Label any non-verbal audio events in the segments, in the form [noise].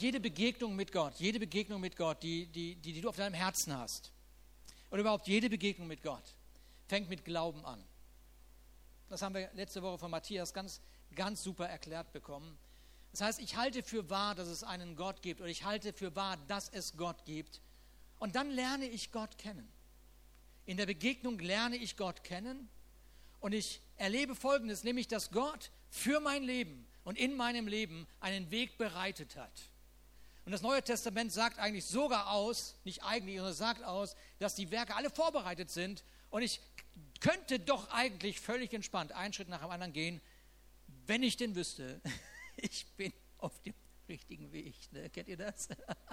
jede Begegnung mit Gott, jede Begegnung mit Gott, die, die, die, die du auf deinem Herzen hast, oder überhaupt jede Begegnung mit Gott, fängt mit Glauben an. Das haben wir letzte Woche von Matthias ganz, ganz super erklärt bekommen. Das heißt, ich halte für wahr, dass es einen Gott gibt, oder ich halte für wahr, dass es Gott gibt. Und dann lerne ich Gott kennen. In der Begegnung lerne ich Gott kennen und ich erlebe Folgendes, nämlich dass Gott für mein Leben und in meinem Leben einen Weg bereitet hat. Und das Neue Testament sagt eigentlich sogar aus, nicht eigentlich, sondern sagt aus, dass die Werke alle vorbereitet sind und ich könnte doch eigentlich völlig entspannt einen Schritt nach dem anderen gehen, wenn ich denn wüsste, [laughs] ich bin auf dem richtigen Weg. Ne? Kennt ihr das?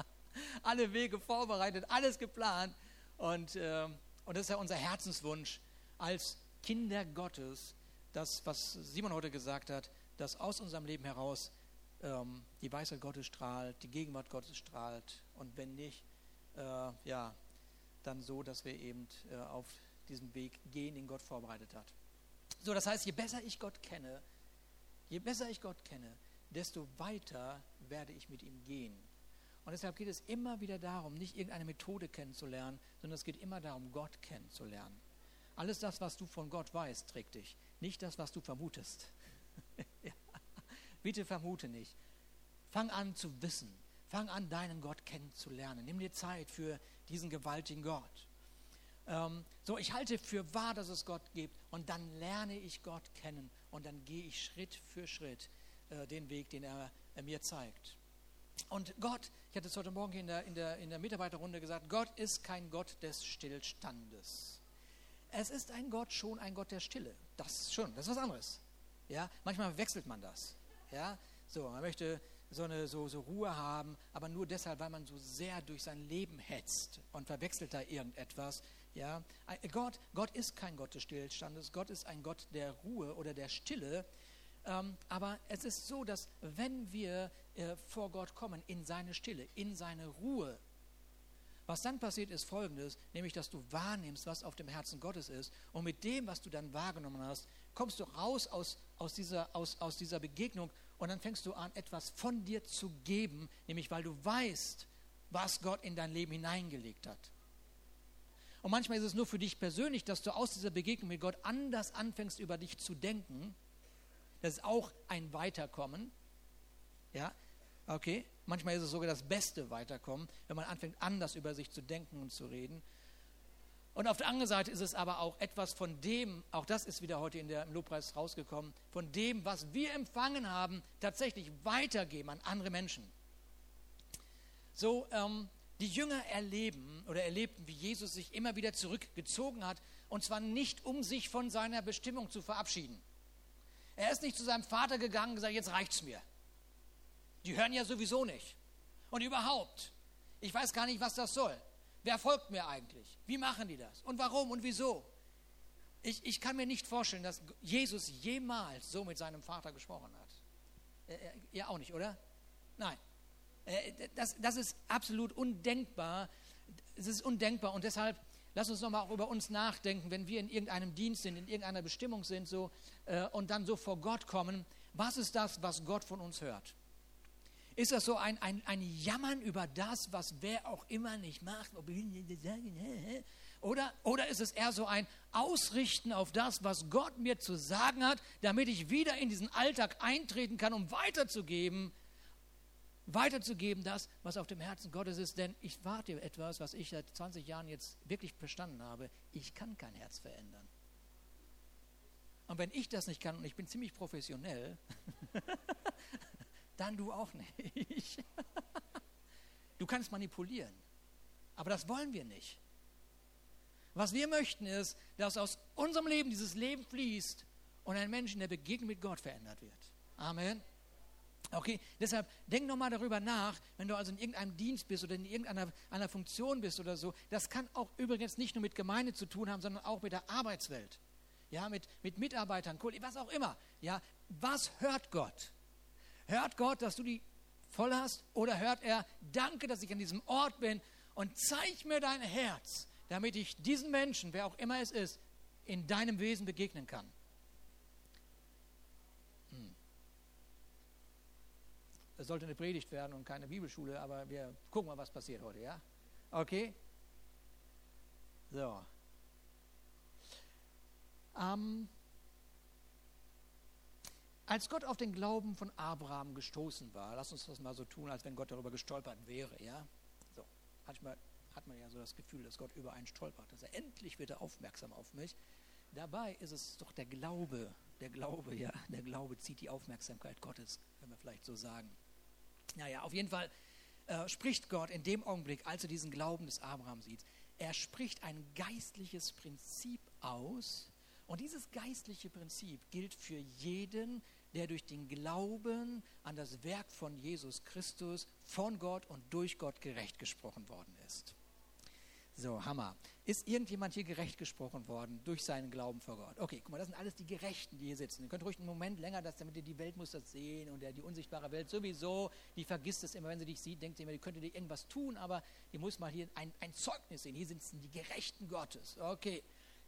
[laughs] Alle Wege vorbereitet, alles geplant. Und, äh, und das ist ja unser Herzenswunsch als Kinder Gottes, das, was Simon heute gesagt hat, dass aus unserem Leben heraus ähm, die Weisheit Gottes strahlt, die Gegenwart Gottes strahlt. Und wenn nicht, äh, ja, dann so, dass wir eben äh, auf diesem Weg gehen, den Gott vorbereitet hat. So, das heißt, je besser ich Gott kenne, je besser ich Gott kenne, desto weiter werde ich mit ihm gehen. Und deshalb geht es immer wieder darum, nicht irgendeine Methode kennenzulernen, sondern es geht immer darum, Gott kennenzulernen. Alles das, was du von Gott weißt, trägt dich, nicht das, was du vermutest. [laughs] ja. Bitte vermute nicht. Fang an zu wissen. Fang an, deinen Gott kennenzulernen. Nimm dir Zeit für diesen gewaltigen Gott. Ähm, so, ich halte für wahr, dass es Gott gibt und dann lerne ich Gott kennen und dann gehe ich Schritt für Schritt äh, den Weg, den er, er, mir zeigt. Und Gott, ich hatte es heute Morgen in der, in, der, in der Mitarbeiterrunde gesagt, Gott ist kein Gott des Stillstandes. Es ist ein Gott schon ein Gott der Stille. Das schon, das ist was anderes. Ja, manchmal wechselt man das. Ja, so, man möchte so eine so, so Ruhe haben, aber nur deshalb, weil man so sehr durch sein Leben hetzt und verwechselt da irgendetwas. Ja, Gott, Gott ist kein Gott des Stillstandes, Gott ist ein Gott der Ruhe oder der Stille. Ähm, aber es ist so, dass wenn wir äh, vor Gott kommen, in seine Stille, in seine Ruhe, was dann passiert, ist folgendes, nämlich dass du wahrnimmst, was auf dem Herzen Gottes ist. Und mit dem, was du dann wahrgenommen hast, kommst du raus aus, aus, dieser, aus, aus dieser Begegnung und dann fängst du an, etwas von dir zu geben, nämlich weil du weißt, was Gott in dein Leben hineingelegt hat. Und manchmal ist es nur für dich persönlich, dass du aus dieser Begegnung mit Gott anders anfängst, über dich zu denken. Das ist auch ein Weiterkommen. Ja, okay. Manchmal ist es sogar das beste Weiterkommen, wenn man anfängt, anders über sich zu denken und zu reden. Und auf der anderen Seite ist es aber auch etwas von dem, auch das ist wieder heute in der, im Lobpreis rausgekommen, von dem, was wir empfangen haben, tatsächlich weitergeben an andere Menschen. So, ähm, die Jünger erleben oder erlebten, wie Jesus sich immer wieder zurückgezogen hat, und zwar nicht, um sich von seiner Bestimmung zu verabschieden. Er ist nicht zu seinem Vater gegangen und gesagt, jetzt reicht's mir. Die hören ja sowieso nicht. Und überhaupt, ich weiß gar nicht, was das soll. Wer folgt mir eigentlich? Wie machen die das? Und warum und wieso? Ich, ich kann mir nicht vorstellen, dass Jesus jemals so mit seinem Vater gesprochen hat. Äh, ihr auch nicht, oder? Nein. Äh, das, das ist absolut undenkbar. Es ist undenkbar und deshalb lass uns nochmal auch über uns nachdenken, wenn wir in irgendeinem Dienst sind, in irgendeiner Bestimmung sind so, äh, und dann so vor Gott kommen. Was ist das, was Gott von uns hört? Ist das so ein, ein, ein Jammern über das, was wer auch immer nicht macht? Oder, oder ist es eher so ein Ausrichten auf das, was Gott mir zu sagen hat, damit ich wieder in diesen Alltag eintreten kann, um weiterzugeben, weiterzugeben das, was auf dem Herzen Gottes ist? Denn ich warte etwas, was ich seit 20 Jahren jetzt wirklich verstanden habe. Ich kann kein Herz verändern. Und wenn ich das nicht kann, und ich bin ziemlich professionell, [laughs] dann du auch nicht. [laughs] Du kannst manipulieren, aber das wollen wir nicht. Was wir möchten ist, dass aus unserem Leben dieses Leben fließt und ein Mensch in der Begegnung mit Gott verändert wird. Amen. Okay, deshalb denk nochmal darüber nach, wenn du also in irgendeinem Dienst bist oder in irgendeiner einer Funktion bist oder so. Das kann auch übrigens nicht nur mit Gemeinde zu tun haben, sondern auch mit der Arbeitswelt. Ja, mit, mit Mitarbeitern, was auch immer. Ja, was hört Gott? Hört Gott, dass du die voll hast? Oder hört er, danke, dass ich an diesem Ort bin und zeig mir dein Herz, damit ich diesen Menschen, wer auch immer es ist, in deinem Wesen begegnen kann? Hm. Es sollte eine Predigt werden und keine Bibelschule, aber wir gucken mal, was passiert heute, ja? Okay? So. Ähm, als Gott auf den Glauben von Abraham gestoßen war, lass uns das mal so tun, als wenn Gott darüber gestolpert wäre, ja? So. Manchmal hat man ja so das Gefühl, dass Gott über einen stolpert, dass er endlich wird er aufmerksam auf mich. Dabei ist es doch der Glaube, der Glaube, ja, der Glaube zieht die Aufmerksamkeit Gottes, können wir vielleicht so sagen. Naja, auf jeden Fall äh, spricht Gott in dem Augenblick, als er diesen Glauben des Abraham sieht, er spricht ein geistliches Prinzip aus. Und dieses geistliche Prinzip gilt für jeden, der durch den Glauben an das Werk von Jesus Christus von Gott und durch Gott gerecht gesprochen worden ist. So, Hammer. Ist irgendjemand hier gerecht gesprochen worden durch seinen Glauben vor Gott? Okay, guck mal, das sind alles die Gerechten, die hier sitzen. Ihr könnt ruhig einen Moment länger, das, damit ihr die Welt muss das sehen und der, die unsichtbare Welt sowieso, die vergisst es immer, wenn sie dich sieht, denkt sie immer, die könnte dir irgendwas tun, aber die muss mal hier ein, ein Zeugnis sehen. Hier sitzen die Gerechten Gottes. Okay,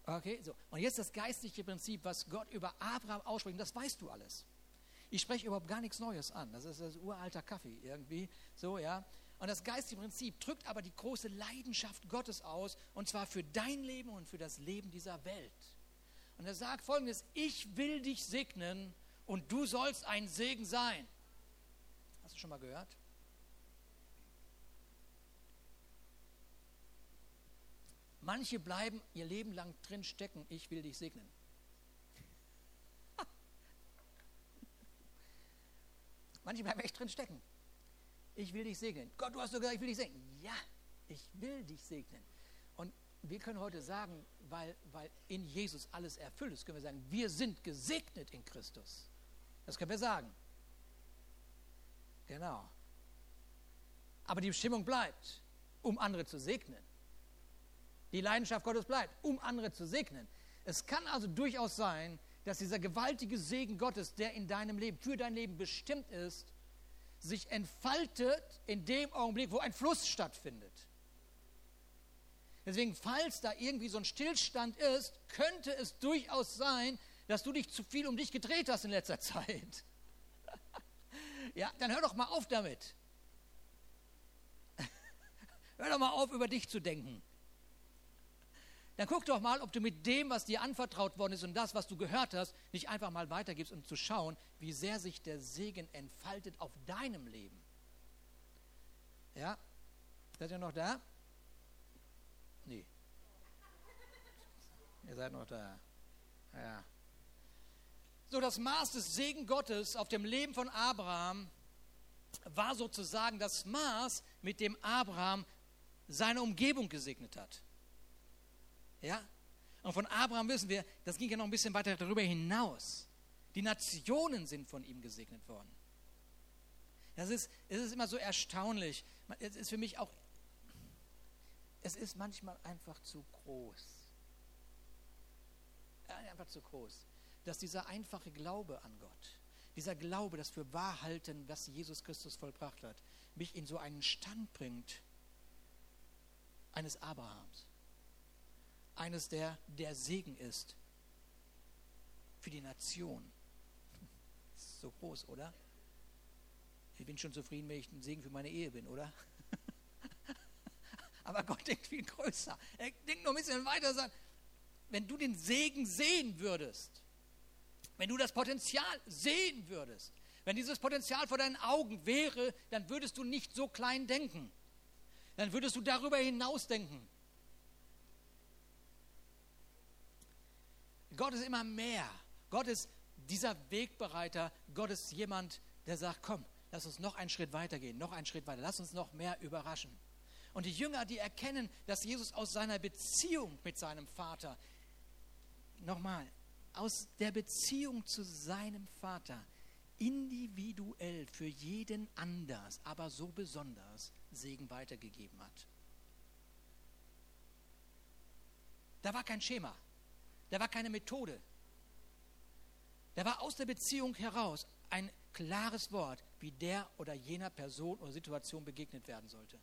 okay, so. Und jetzt das geistliche Prinzip, was Gott über Abraham ausspricht, das weißt du alles. Ich spreche überhaupt gar nichts Neues an. Das ist das uralter Kaffee irgendwie. So, ja. Und das geistige Prinzip drückt aber die große Leidenschaft Gottes aus, und zwar für dein Leben und für das Leben dieser Welt. Und er sagt folgendes, ich will dich segnen und du sollst ein Segen sein. Hast du schon mal gehört? Manche bleiben ihr Leben lang drin stecken, ich will dich segnen. Manche bleiben echt drin stecken ich will dich segnen. Gott, du hast so gesagt, ich will dich segnen. Ja, ich will dich segnen. Und wir können heute sagen, weil, weil in Jesus alles erfüllt ist, können wir sagen, wir sind gesegnet in Christus. Das können wir sagen. Genau. Aber die Bestimmung bleibt, um andere zu segnen. Die Leidenschaft Gottes bleibt, um andere zu segnen. Es kann also durchaus sein, dass dieser gewaltige Segen Gottes, der in deinem Leben, für dein Leben bestimmt ist, sich entfaltet in dem Augenblick, wo ein Fluss stattfindet. Deswegen, falls da irgendwie so ein Stillstand ist, könnte es durchaus sein, dass du dich zu viel um dich gedreht hast in letzter [laughs] Zeit. ja, dann hör doch mal auf damit. [laughs] hör doch mal auf, über dich zu denken dann guck doch mal, ob du mit dem, was dir anvertraut worden ist und das, was du gehört hast, nicht einfach mal weitergibst, um zu schauen, wie sehr sich der Segen entfaltet auf deinem Leben. Ja? Seid ihr noch da? Nee. Ihr seid noch da. Ja. So, das Maß des Segen Gottes auf dem Leben von Abraham war sozusagen das Maß, mit dem Abraham seine Umgebung gesegnet hat. Ja? Und von Abraham wissen wir, das ging ja noch ein bisschen weiter darüber hinaus. Die Nationen sind von ihm gesegnet worden. Das ist, es ist immer so erstaunlich. Es ist für mich auch, es ist manchmal einfach zu groß. Einfach zu groß. Dass dieser einfache Glaube an Gott, dieser Glaube, das für wahr halten, was Jesus Christus vollbracht hat, mich in so einen Stand bringt eines Abrahams eines der der Segen ist für die Nation. [laughs] So groß, oder? Ich bin schon zufrieden, wenn ich ein Segen für meine Ehe bin, oder? [laughs] Aber Gott denkt viel größer. Er denkt noch ein bisschen weiter. Sagt, wenn du den Segen sehen würdest, wenn du das Potenzial sehen würdest, wenn dieses Potenzial vor deinen Augen wäre, dann würdest du nicht so klein denken. Dann würdest du darüber hinaus denken. Gott ist immer mehr. Gott ist dieser Wegbereiter. Gott ist jemand, der sagt, komm, lass uns noch einen Schritt weiter gehen, noch einen Schritt weiter. Lass uns noch mehr überraschen. Und die Jünger, die erkennen, dass Jesus aus seiner Beziehung mit seinem Vater, nochmal, aus der Beziehung zu seinem Vater individuell für jeden anders, aber so besonders Segen weitergegeben hat. Da war kein Schema. Da war keine Methode. Da war aus der Beziehung heraus ein klares Wort, wie der oder jener Person oder Situation begegnet werden sollte.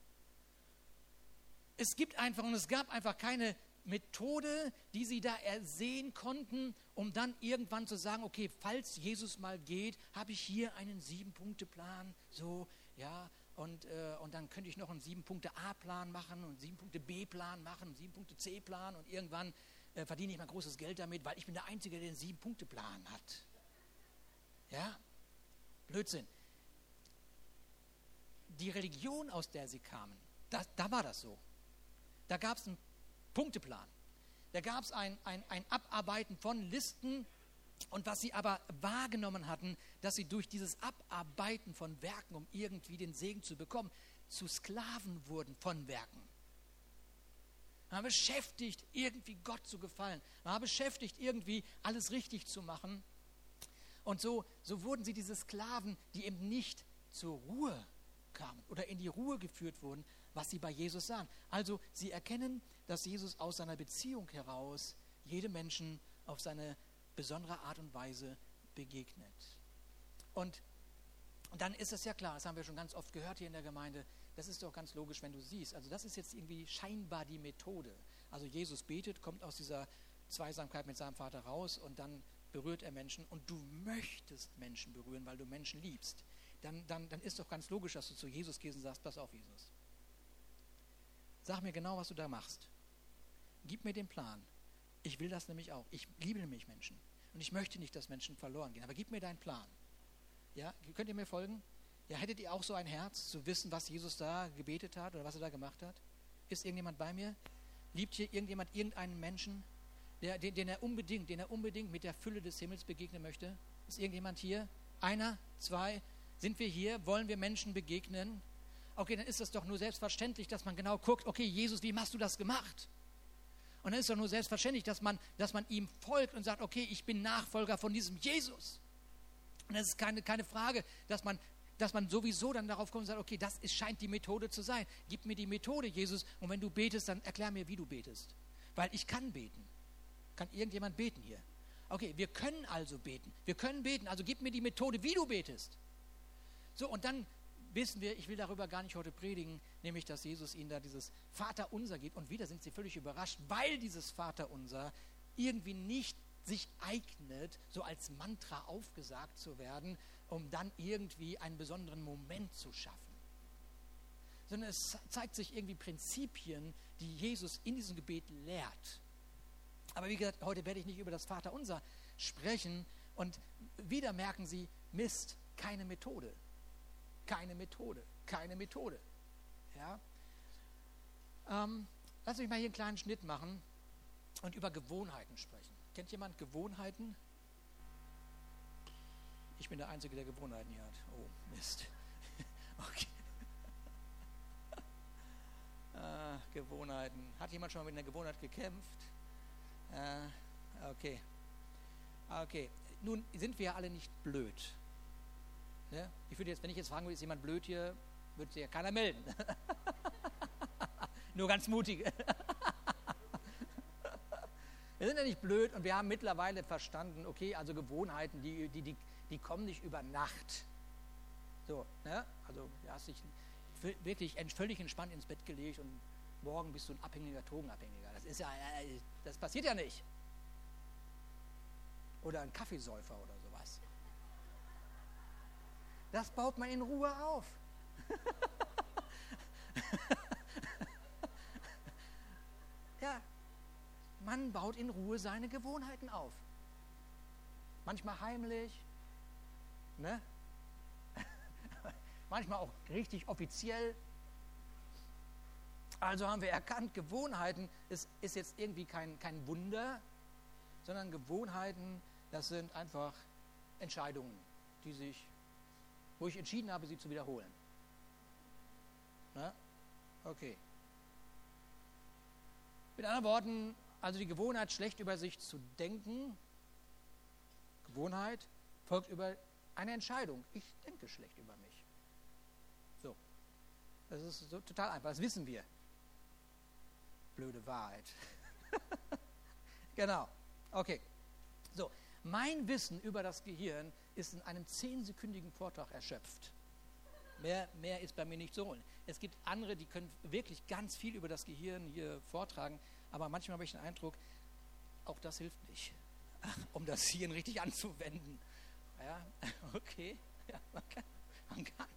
Es gibt einfach und es gab einfach keine Methode, die sie da ersehen konnten, um dann irgendwann zu sagen, okay, falls Jesus mal geht, habe ich hier einen Sieben-Punkte-Plan, so, ja, und, äh, und dann könnte ich noch einen Sieben-Punkte-A-Plan machen und Sieben-Punkte-B-Plan machen, Sieben-Punkte-C-Plan und irgendwann äh, verdiene ich mal großes Geld damit, weil ich bin der Einzige, der den Sieben-Punkte-Plan hat. Ja? Blödsinn. Die Religion, aus der sie kamen, das, da war das so. Da gab es einen Punkteplan. Da gab es ein, ein, ein Abarbeiten von Listen und was sie aber wahrgenommen hatten, dass sie durch dieses Abarbeiten von Werken, um irgendwie den Segen zu bekommen, zu Sklaven wurden von Werken. Man war beschäftigt, irgendwie Gott zu gefallen. Man war beschäftigt, irgendwie alles richtig zu machen. Und so, so wurden sie diese Sklaven, die eben nicht zur Ruhe kamen oder in die Ruhe geführt wurden, was sie bei Jesus sahen. Also sie erkennen, dass Jesus aus seiner Beziehung heraus jedem Menschen auf seine besondere Art und Weise begegnet. Und dann ist es ja klar, das haben wir schon ganz oft gehört hier in der Gemeinde, das ist doch ganz logisch, wenn du siehst. Also das ist jetzt irgendwie scheinbar die Methode. Also Jesus betet, kommt aus dieser Zweisamkeit mit seinem Vater raus und dann berührt er Menschen und du möchtest Menschen berühren, weil du Menschen liebst. Dann, dann, dann ist doch ganz logisch, dass du zu Jesus gehst und sagst, pass auf Jesus. Sag mir genau, was du da machst. Gib mir den Plan. Ich will das nämlich auch. Ich liebe nämlich Menschen. Und ich möchte nicht, dass Menschen verloren gehen. Aber gib mir deinen Plan. Ja, könnt ihr mir folgen? Ja, hättet ihr auch so ein Herz, zu wissen, was Jesus da gebetet hat oder was er da gemacht hat? Ist irgendjemand bei mir? Liebt hier irgendjemand irgendeinen Menschen, der, den, den, er unbedingt, den er unbedingt mit der Fülle des Himmels begegnen möchte? Ist irgendjemand hier? Einer? Zwei? Sind wir hier? Wollen wir Menschen begegnen? okay, dann ist es doch nur selbstverständlich, dass man genau guckt, okay, Jesus, wie hast du das gemacht? Und dann ist doch nur selbstverständlich, dass man, dass man ihm folgt und sagt, okay, ich bin Nachfolger von diesem Jesus. Und es ist keine, keine Frage, dass man, dass man sowieso dann darauf kommt und sagt, okay, das ist, scheint die Methode zu sein. Gib mir die Methode, Jesus, und wenn du betest, dann erklär mir, wie du betest. Weil ich kann beten. Kann irgendjemand beten hier? Okay, wir können also beten. Wir können beten, also gib mir die Methode, wie du betest. So, und dann wissen wir, ich will darüber gar nicht heute predigen, nämlich dass Jesus ihnen da dieses Vaterunser gibt. Und wieder sind sie völlig überrascht, weil dieses Vaterunser irgendwie nicht sich eignet, so als Mantra aufgesagt zu werden, um dann irgendwie einen besonderen Moment zu schaffen. Sondern es zeigt sich irgendwie Prinzipien, die Jesus in diesem Gebet lehrt. Aber wie gesagt, heute werde ich nicht über das Vaterunser sprechen. Und wieder merken Sie, Mist, keine Methode. Keine Methode, keine Methode. Ja? Ähm, lass mich mal hier einen kleinen Schnitt machen und über Gewohnheiten sprechen. Kennt jemand Gewohnheiten? Ich bin der Einzige, der Gewohnheiten hier hat. Oh, Mist. [laughs] okay. äh, [laughs] Gewohnheiten. Hat jemand schon mal mit einer Gewohnheit gekämpft? Äh, okay. Okay. Nun sind wir ja alle nicht blöd. Ne? Ich würde jetzt, wenn ich jetzt fragen würde, ist jemand blöd hier, würde sich ja keiner melden. [laughs] Nur ganz mutig. wir sind ja nicht blöd und wir haben mittlerweile verstanden, okay, also Gewohnheiten, die, die, die, die kommen nicht über Nacht. So, ne? Also du hast dich wirklich völlig entspannt ins Bett gelegt und morgen bist du ein abhängiger Drogenabhängiger. Das ist ja, äh, das passiert ja nicht. Oder ein Kaffeesäufer oder sowas. Das baut man in Ruhe auf. [laughs] ja, man baut in Ruhe seine Gewohnheiten auf. Manchmal heimlich, ne? [laughs] manchmal auch richtig offiziell. Also haben wir erkannt, Gewohnheiten ist, ist jetzt irgendwie kein, kein Wunder, sondern Gewohnheiten, das sind einfach Entscheidungen, die sich wo ich entschieden habe, sie zu wiederholen. Na? Okay. Mit anderen Worten, also die Gewohnheit, schlecht über sich zu denken, Gewohnheit folgt über eine Entscheidung. Ich denke schlecht über mich. So. Das ist so total einfach, das wissen wir. Blöde Wahrheit. [laughs] genau. Okay. So, mein Wissen über das Gehirn ist in einem zehnsekündigen Vortrag erschöpft. Mehr, mehr ist bei mir nicht so. Es gibt andere, die können wirklich ganz viel über das Gehirn hier vortragen, Aber manchmal habe ich den Eindruck, auch das hilft nicht, [laughs] um das Hirn richtig anzuwenden. Ja, [laughs] okay. Ja, man, kann, man kann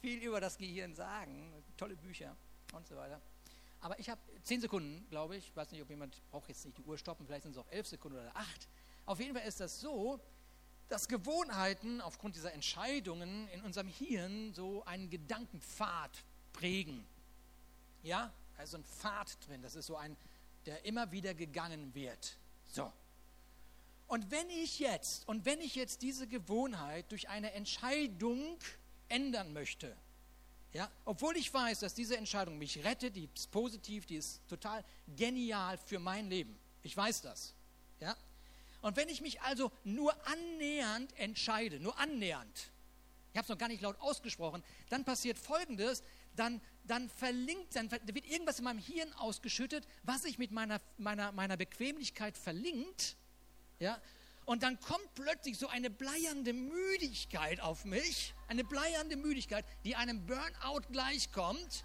viel über das Gehirn sagen, tolle Bücher und so weiter. Aber ich habe zehn Sekunden, glaube ich. Ich weiß nicht, ob jemand braucht jetzt nicht die Uhr stoppen, vielleicht sind es auch elf Sekunden oder acht. Auf jeden Fall ist das so, dass Gewohnheiten aufgrund dieser Entscheidungen in unserem Hirn so einen Gedankenpfad prägen. Ja, also ein Pfad drin. Das ist so ein, der immer wieder gegangen wird. So. Und wenn ich jetzt, und wenn ich jetzt diese Gewohnheit durch eine Entscheidung ändern möchte, ja, obwohl ich weiß, dass diese Entscheidung mich rettet, die ist positiv, die ist total genial für mein Leben. Ich weiß das. Ja? Und wenn ich mich also nur annähernd entscheide, nur annähernd, ich habe es noch gar nicht laut ausgesprochen, dann passiert Folgendes, dann, dann verlinkt, dann wird irgendwas in meinem Hirn ausgeschüttet, was sich mit meiner, meiner, meiner Bequemlichkeit verlinkt, ja, und dann kommt plötzlich so eine bleiernde Müdigkeit auf mich, eine bleiernde Müdigkeit, die einem Burnout gleichkommt.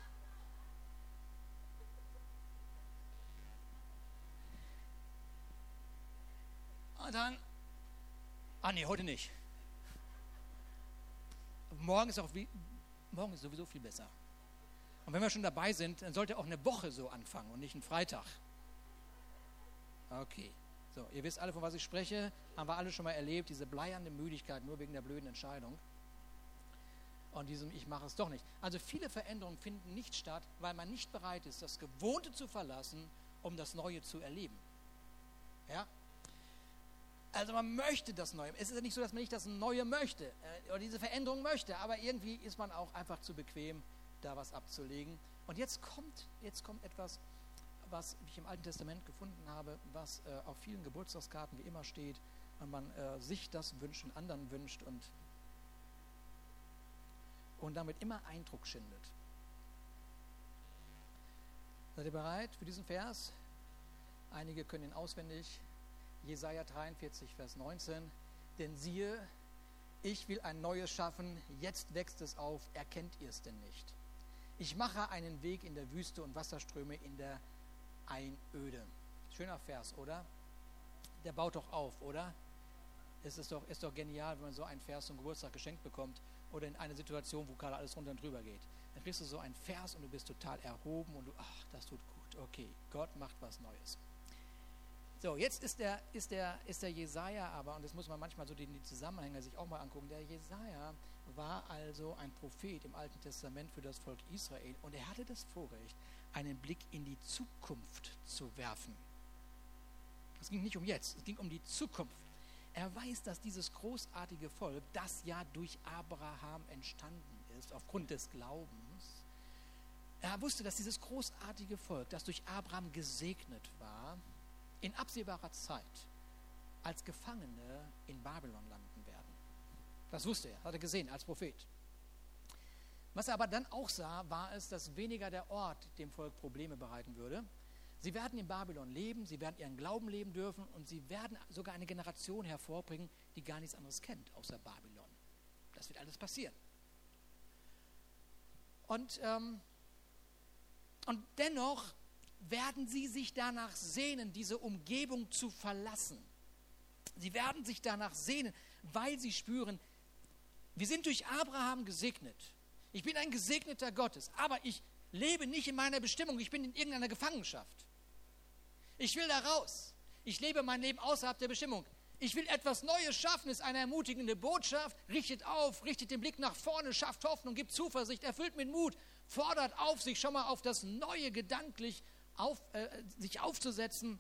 Und dann, ah nee, heute nicht. Morgen ist auch wie, morgen ist sowieso viel besser. Und wenn wir schon dabei sind, dann sollte auch eine Woche so anfangen und nicht ein Freitag. Okay. So, ihr wisst alle, von was ich spreche, haben wir alle schon mal erlebt, diese bleiernde Müdigkeit nur wegen der blöden Entscheidung. Und diesem Ich mache es doch nicht. Also viele Veränderungen finden nicht statt, weil man nicht bereit ist, das Gewohnte zu verlassen, um das Neue zu erleben. Ja? Also man möchte das Neue. Es ist ja nicht so, dass man nicht das Neue möchte äh, oder diese Veränderung möchte, aber irgendwie ist man auch einfach zu bequem, da was abzulegen. Und jetzt kommt, jetzt kommt etwas, was ich im Alten Testament gefunden habe, was äh, auf vielen Geburtstagskarten wie immer steht, wenn man äh, sich das wünscht und anderen wünscht und, und damit immer Eindruck schindet. Seid ihr bereit für diesen Vers? Einige können ihn auswendig. Jesaja 43, Vers 19. Denn siehe, ich will ein neues schaffen, jetzt wächst es auf, erkennt ihr es denn nicht? Ich mache einen Weg in der Wüste und Wasserströme in der Einöde. Schöner Vers, oder? Der baut doch auf, oder? Es ist doch, ist doch genial, wenn man so einen Vers zum Geburtstag geschenkt bekommt oder in einer Situation, wo gerade alles runter und drüber geht. Dann kriegst du so einen Vers und du bist total erhoben und du, ach, das tut gut. Okay, Gott macht was Neues. So, jetzt ist der, ist der, ist der Jesaja aber, und das muss man manchmal so die, die Zusammenhänge sich auch mal angucken, der Jesaja war also ein Prophet im Alten Testament für das Volk Israel und er hatte das Vorrecht, einen Blick in die Zukunft zu werfen. Es ging nicht um jetzt, es ging um die Zukunft. Er weiß, dass dieses großartige Volk, das ja durch Abraham entstanden ist, aufgrund des Glaubens, er wusste, dass dieses großartige Volk, das durch Abraham gesegnet war, in absehbarer Zeit als Gefangene in Babylon landen werden. Das wusste er, hat er gesehen als Prophet. Was er aber dann auch sah, war es, dass weniger der Ort dem Volk Probleme bereiten würde. Sie werden in Babylon leben, sie werden ihren Glauben leben dürfen und sie werden sogar eine Generation hervorbringen, die gar nichts anderes kennt außer Babylon. Das wird alles passieren. Und, ähm, und dennoch werden sie sich danach sehnen, diese Umgebung zu verlassen. Sie werden sich danach sehnen, weil sie spüren, wir sind durch Abraham gesegnet. Ich bin ein gesegneter Gottes, aber ich lebe nicht in meiner Bestimmung, ich bin in irgendeiner Gefangenschaft. Ich will da raus. Ich lebe mein Leben außerhalb der Bestimmung. Ich will etwas Neues schaffen, ist eine ermutigende Botschaft. Richtet auf, richtet den Blick nach vorne, schafft Hoffnung, gibt Zuversicht, erfüllt mit Mut, fordert auf, sich schon mal auf das Neue gedanklich auf, äh, sich aufzusetzen.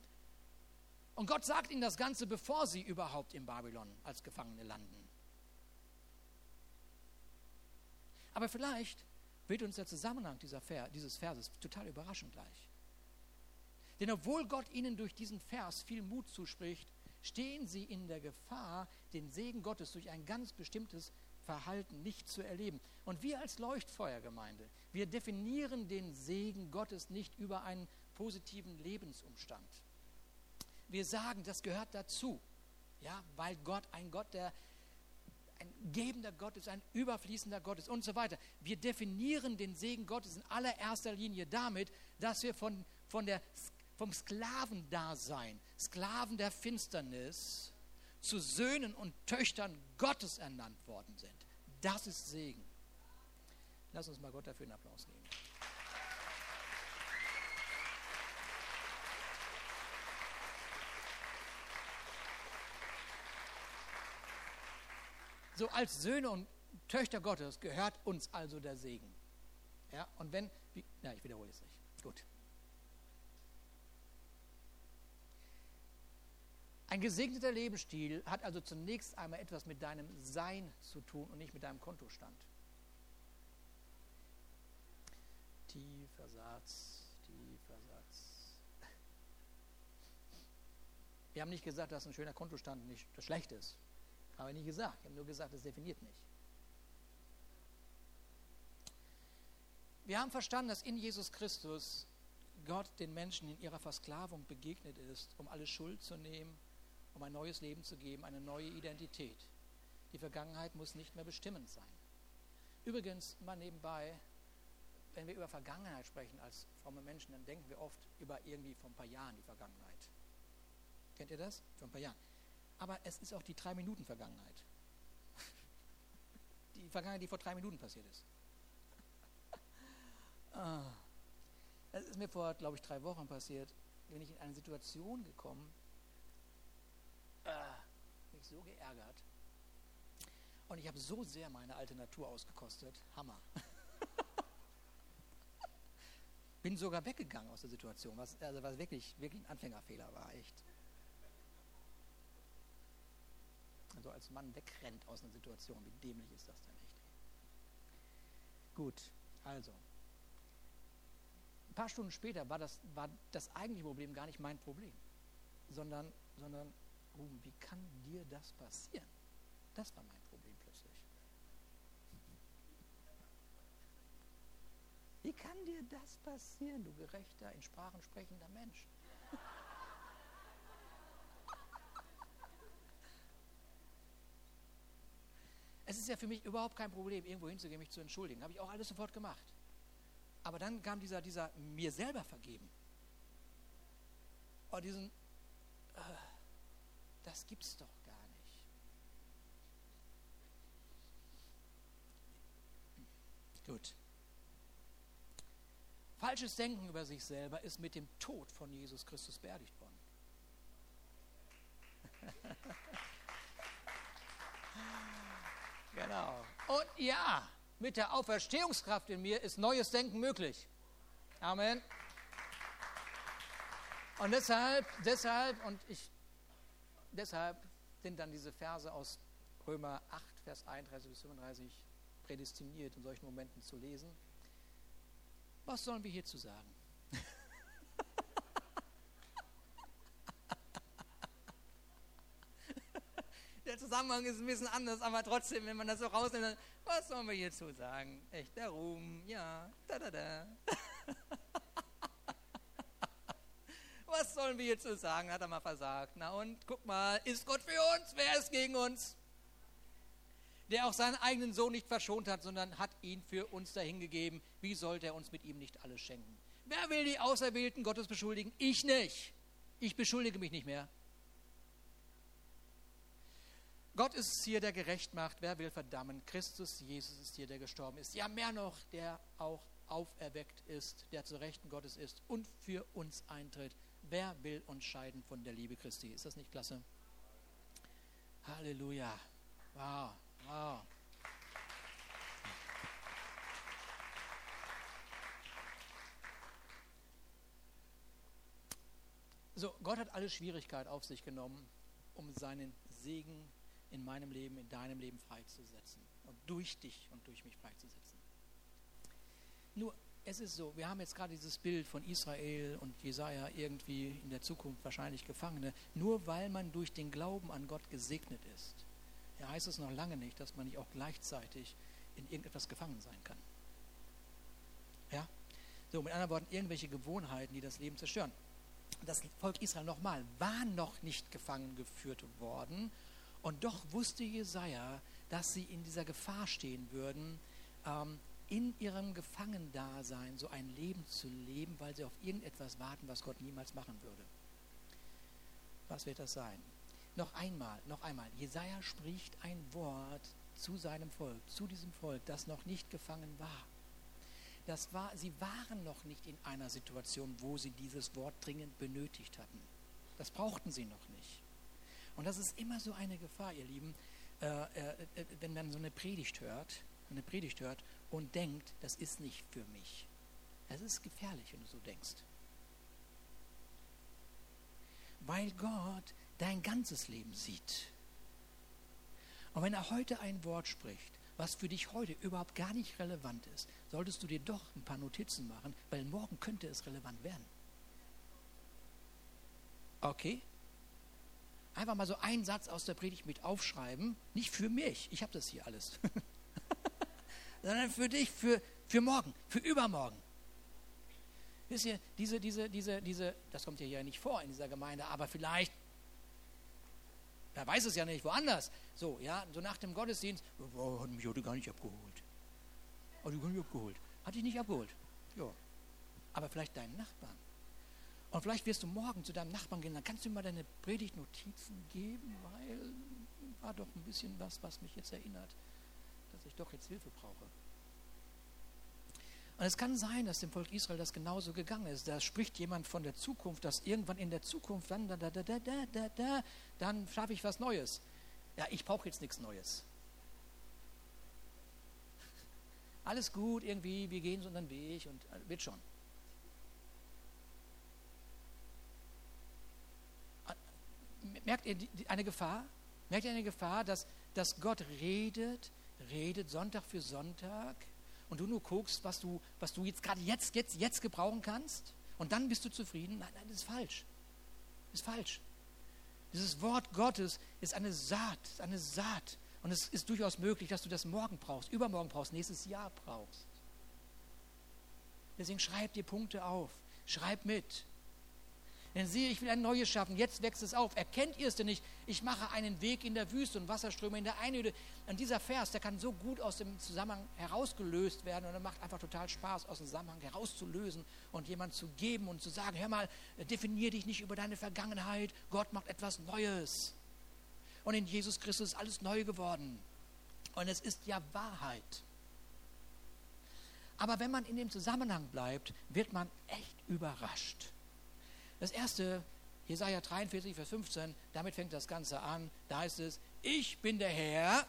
Und Gott sagt ihnen das Ganze, bevor sie überhaupt in Babylon als Gefangene landen. Aber vielleicht wird uns der Zusammenhang dieser Vers, dieses Verses total überraschend gleich. Denn obwohl Gott ihnen durch diesen Vers viel Mut zuspricht, stehen sie in der Gefahr, den Segen Gottes durch ein ganz bestimmtes Verhalten nicht zu erleben. Und wir als Leuchtfeuergemeinde, wir definieren den Segen Gottes nicht über einen positiven Lebensumstand. Wir sagen, das gehört dazu, ja, weil Gott ein Gott der ein gebender Gott ist, ein überfließender Gott ist und so weiter. Wir definieren den Segen Gottes in allererster Linie damit, dass wir von, von, der, vom Sklavendasein, Sklaven der Finsternis, zu Söhnen und Töchtern Gottes ernannt worden sind. Das ist Segen. Lass uns mal Gott dafür einen Applaus geben. So als Söhne und Töchter Gottes gehört uns also der Segen. Ja, und wenn, wie, na, ich wiederhole es nicht. Gut. Ein gesegneter Lebensstil hat also zunächst einmal etwas mit deinem Sein zu tun und nicht mit deinem Kontostand. Tiefer Satz, tiefer Satz. Wir haben nicht gesagt, dass ein schöner Kontostand nicht das schlecht ist. Haben wir nicht gesagt. Wir haben nur gesagt, es definiert nicht. Wir haben verstanden, dass in Jesus Christus Gott den Menschen in ihrer Versklavung begegnet ist, um alle Schuld zu nehmen, um ein neues Leben zu geben, eine neue Identität. Die Vergangenheit muss nicht mehr bestimmend sein. Übrigens, mal nebenbei, wenn wir über Vergangenheit sprechen als fromme Menschen, dann denken wir oft über irgendwie vor ein paar Jahren die Vergangenheit. Kennt ihr das? Vor ein paar Jahren. Aber es ist auch die drei Minuten Vergangenheit. [laughs] Die Vergangenheit, die vor drei Minuten passiert ist. [laughs] Ah. Das ist mir vor, glaube ich, drei Wochen passiert. Bin ich in eine Situation gekommen, äh, mich so geärgert. Und ich habe so sehr meine alte Natur ausgekostet. Hammer. [laughs] Bin sogar weggegangen aus der Situation, was, also was wirklich, wirklich ein Anfängerfehler war, echt. Also als Mann wegrennt aus einer Situation, wie dämlich ist das denn echt? Gut, also ein paar Stunden später war das, war das eigentliche Problem gar nicht mein Problem, sondern, sondern Ruben, wie kann dir das passieren? Das war mein Problem plötzlich. Wie kann dir das passieren, du gerechter, in Sprachen sprechender Mensch? Ist ja für mich überhaupt kein Problem, irgendwo hinzugehen, mich zu entschuldigen. Habe ich auch alles sofort gemacht. Aber dann kam dieser, dieser mir selber vergeben. Und diesen, äh, das gibt's doch gar nicht. Gut. Falsches Denken über sich selber ist mit dem Tod von Jesus Christus beerdigt worden. [laughs] genau. Und ja, mit der Auferstehungskraft in mir ist neues Denken möglich. Amen. Und deshalb, deshalb, und ich, deshalb sind dann diese Verse aus Römer 8, Vers 31 bis 35 prädestiniert, in solchen Momenten zu lesen. Was sollen wir hierzu sagen? [laughs] Der Zusammenhang ist ein bisschen anders, aber trotzdem, wenn man das so rausnimmt, was sollen wir hierzu sagen? Echter Ruhm, ja, da da da. [laughs] Was sollen wir hierzu sagen? Hat er mal versagt. Na und guck mal, ist Gott für uns? Wer ist gegen uns? Der auch seinen eigenen Sohn nicht verschont hat, sondern hat ihn für uns dahingegeben. Wie sollte er uns mit ihm nicht alles schenken? Wer will die Auserwählten Gottes beschuldigen? Ich nicht. Ich beschuldige mich nicht mehr. Gott ist es hier, der gerecht macht. Wer will verdammen? Christus Jesus ist hier, der gestorben ist. Ja, mehr noch, der auch auferweckt ist, der zu Rechten Gottes ist und für uns eintritt. Wer will uns scheiden von der Liebe Christi? Ist das nicht klasse? Halleluja. Wow, wow. So, Gott hat alle Schwierigkeit auf sich genommen, um seinen Segen zu in meinem Leben, in deinem Leben freizusetzen und durch dich und durch mich freizusetzen. Nur, es ist so, wir haben jetzt gerade dieses Bild von Israel und Jesaja irgendwie in der Zukunft wahrscheinlich Gefangene, nur weil man durch den Glauben an Gott gesegnet ist. Ja, heißt es noch lange nicht, dass man nicht auch gleichzeitig in irgendetwas gefangen sein kann. Ja? So, mit anderen Worten, irgendwelche Gewohnheiten, die das Leben zerstören. Das Volk Israel nochmal war noch nicht gefangen geführt worden und doch wusste Jesaja, dass sie in dieser Gefahr stehen würden, ähm, in ihrem Gefangendasein so ein Leben zu leben, weil sie auf irgendetwas warten, was Gott niemals machen würde. Was wird das sein? Noch einmal, noch einmal. Jesaja spricht ein Wort zu seinem Volk, zu diesem Volk, das noch nicht gefangen war. Das war, sie waren noch nicht in einer Situation, wo sie dieses Wort dringend benötigt hatten. Das brauchten sie noch nicht. Und das ist immer so eine Gefahr, ihr Lieben, äh, äh, äh wenn man so eine Predigt hört, eine Predigt hört und denkt, das ist nicht für mich. Es ist gefährlich, wenn du so denkst. Weil Gott dein ganzes Leben sieht. Und wenn er heute ein Wort spricht, was für dich heute überhaupt gar nicht relevant ist, solltest du dir doch ein paar Notizen machen, weil morgen könnte es relevant werden. Okay? Einfach mal so einen Satz aus der Predigt mit aufschreiben, nicht für mich, ich habe das hier alles, [laughs] sondern für dich, für, für morgen, für übermorgen. Wisst ihr, diese, diese, diese, diese, das kommt ja nicht vor in dieser Gemeinde, aber vielleicht, wer weiß es ja nicht, woanders. So, ja, so nach dem Gottesdienst, oh, hat mich heute gar nicht abgeholt. Hat dich gar nicht abgeholt. Hat dich nicht abgeholt. Ja. Aber vielleicht deinen Nachbarn. Und vielleicht wirst du morgen zu deinem Nachbarn gehen, dann kannst du ihm mal deine Predigtnotizen geben, weil war doch ein bisschen was, was mich jetzt erinnert, dass ich doch jetzt Hilfe brauche. Und es kann sein, dass dem Volk Israel das genauso gegangen ist. Da spricht jemand von der Zukunft, dass irgendwann in der Zukunft dann, da, da, da, da, da, da, dann schaffe ich was Neues. Ja, ich brauche jetzt nichts Neues. [laughs] Alles gut, irgendwie, wir gehen so unseren Weg und äh, wird schon. Merkt ihr eine Gefahr? Merkt ihr eine Gefahr, dass, dass Gott redet, redet Sonntag für Sonntag und du nur guckst, was du, was du jetzt gerade jetzt, jetzt, jetzt gebrauchen kannst und dann bist du zufrieden? Nein, nein, das ist falsch. Das ist falsch. Dieses Wort Gottes ist eine Saat, ist eine Saat. Und es ist durchaus möglich, dass du das morgen brauchst, übermorgen brauchst, nächstes Jahr brauchst. Deswegen schreib dir Punkte auf, schreib mit. Denn siehe, ich will ein neues schaffen, jetzt wächst es auf. Erkennt ihr es denn nicht? Ich mache einen Weg in der Wüste und Wasserströme in der Einöde. Und dieser Vers, der kann so gut aus dem Zusammenhang herausgelöst werden und er macht einfach total Spaß, aus dem Zusammenhang herauszulösen und jemand zu geben und zu sagen, hör mal, definier dich nicht über deine Vergangenheit, Gott macht etwas Neues. Und in Jesus Christus ist alles neu geworden. Und es ist ja Wahrheit. Aber wenn man in dem Zusammenhang bleibt, wird man echt überrascht. Das erste, Jesaja 43, Vers 15, damit fängt das Ganze an. Da heißt es: Ich bin der Herr,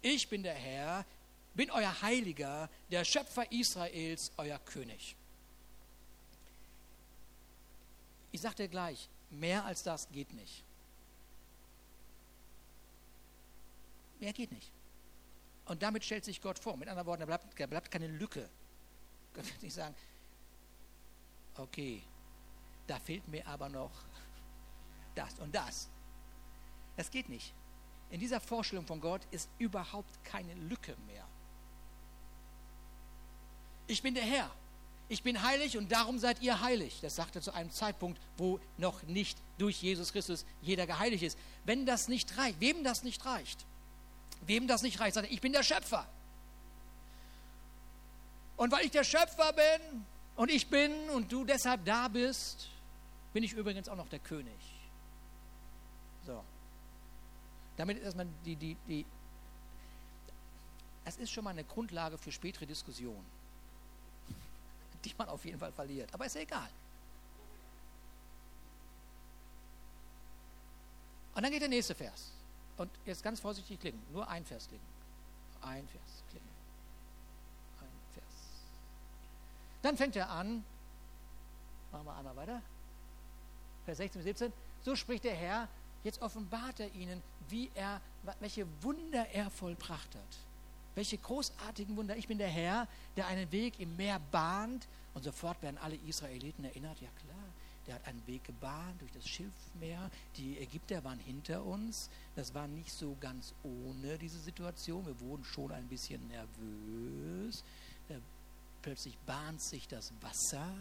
ich bin der Herr, bin euer Heiliger, der Schöpfer Israels, euer König. Ich dir gleich, mehr als das geht nicht. Mehr geht nicht. Und damit stellt sich Gott vor. Mit anderen Worten, da bleibt, da bleibt keine Lücke. Gott wird nicht sagen, okay, da fehlt mir aber noch das und das. Das geht nicht. In dieser Vorstellung von Gott ist überhaupt keine Lücke mehr. Ich bin der Herr. Ich bin heilig und darum seid ihr heilig. Das sagt er zu einem Zeitpunkt, wo noch nicht durch Jesus Christus jeder geheiligt ist. Wenn das nicht reicht, wem das nicht reicht, wem das nicht reicht, sagt er, ich bin der Schöpfer. Und weil ich der Schöpfer bin und ich bin und du deshalb da bist, bin ich übrigens auch noch der König. So. Damit ist erstmal die, die, die, es ist schon mal eine Grundlage für spätere Diskussionen, [laughs] die man auf jeden Fall verliert. Aber ist ja egal. Und dann geht der nächste Vers. Und jetzt ganz vorsichtig klicken. Nur ein Vers klicken. Ein Vers klicken. Ein Vers. Dann fängt er an. Machen wir einmal weiter. Vers 16 bis 17, so spricht der Herr, jetzt offenbart er ihnen, wie er, welche Wunder er vollbracht hat. Welche großartigen Wunder. Ich bin der Herr, der einen Weg im Meer bahnt. Und sofort werden alle Israeliten erinnert, ja klar, der hat einen Weg gebahnt durch das Schilfmeer. Die Ägypter waren hinter uns. Das war nicht so ganz ohne diese Situation. Wir wurden schon ein bisschen nervös. Plötzlich bahnt sich das Wasser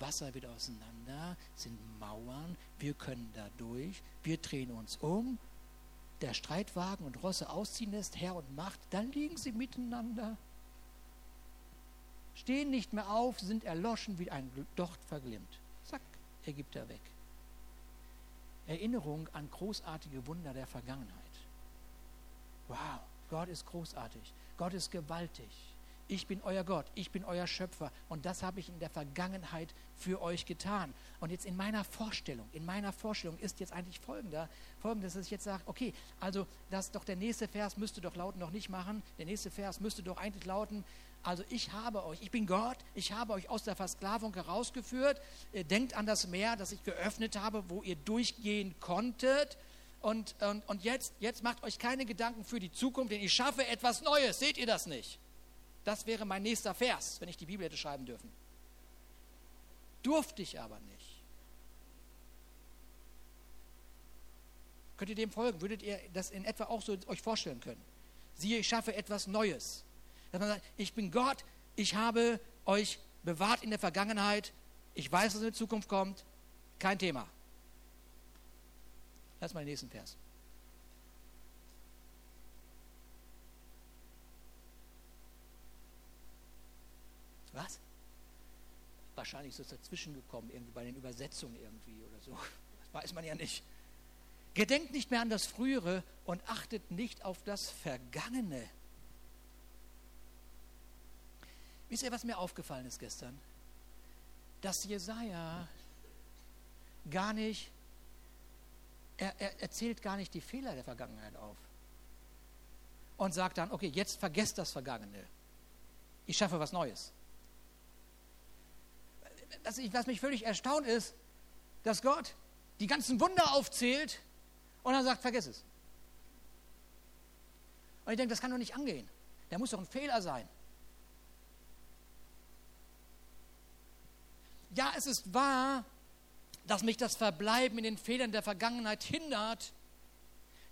Wasser wird auseinander, sind Mauern, wir können da durch, wir drehen uns um, der Streitwagen und Rosse ausziehen lässt, Herr und Macht, dann liegen sie miteinander. stehen nicht mehr auf, sind erloschen wie ein Docht verglimmt. Zack, er gibt er weg. Erinnerung an großartige Wunder der Vergangenheit. Wow, Gott ist großartig. Gott ist gewaltig. Ich bin euer Gott, ich bin euer Schöpfer und das habe ich in der Vergangenheit für euch getan. Und jetzt in meiner Vorstellung, in meiner Vorstellung ist jetzt eigentlich folgender, folgendes, dass ich jetzt sage, okay, also das doch der nächste Vers müsste doch lauten, noch nicht machen, der nächste Vers müsste doch eigentlich lauten, also ich habe euch, ich bin Gott, ich habe euch aus der Versklavung herausgeführt, denkt an das Meer, das ich geöffnet habe, wo ihr durchgehen konntet. Und, und, und jetzt, jetzt macht euch keine Gedanken für die Zukunft, denn ich schaffe etwas Neues. Seht ihr das nicht? Das wäre mein nächster Vers, wenn ich die Bibel hätte schreiben dürfen. Durfte ich aber nicht. Könnt ihr dem folgen? Würdet ihr das in etwa auch so euch vorstellen können? Siehe, ich schaffe etwas Neues. Dass man sagt, ich bin Gott, ich habe euch bewahrt in der Vergangenheit, ich weiß, was in der Zukunft kommt, kein Thema. Lass mal den nächsten Vers. Was? Wahrscheinlich ist es dazwischen gekommen, irgendwie bei den Übersetzungen irgendwie oder so. Das weiß man ja nicht. Gedenkt nicht mehr an das Frühere und achtet nicht auf das Vergangene. Wisst ihr, was mir aufgefallen ist gestern? Dass Jesaja gar nicht, er, er erzählt gar nicht die Fehler der Vergangenheit auf. Und sagt dann, okay, jetzt vergesst das Vergangene. Ich schaffe was Neues dass ich, was mich völlig erstaunt ist, dass Gott die ganzen Wunder aufzählt und dann sagt, vergiss es. Und ich denke, das kann doch nicht angehen. Der muss doch ein Fehler sein. Ja, es ist wahr, dass mich das Verbleiben in den Fehlern der Vergangenheit hindert,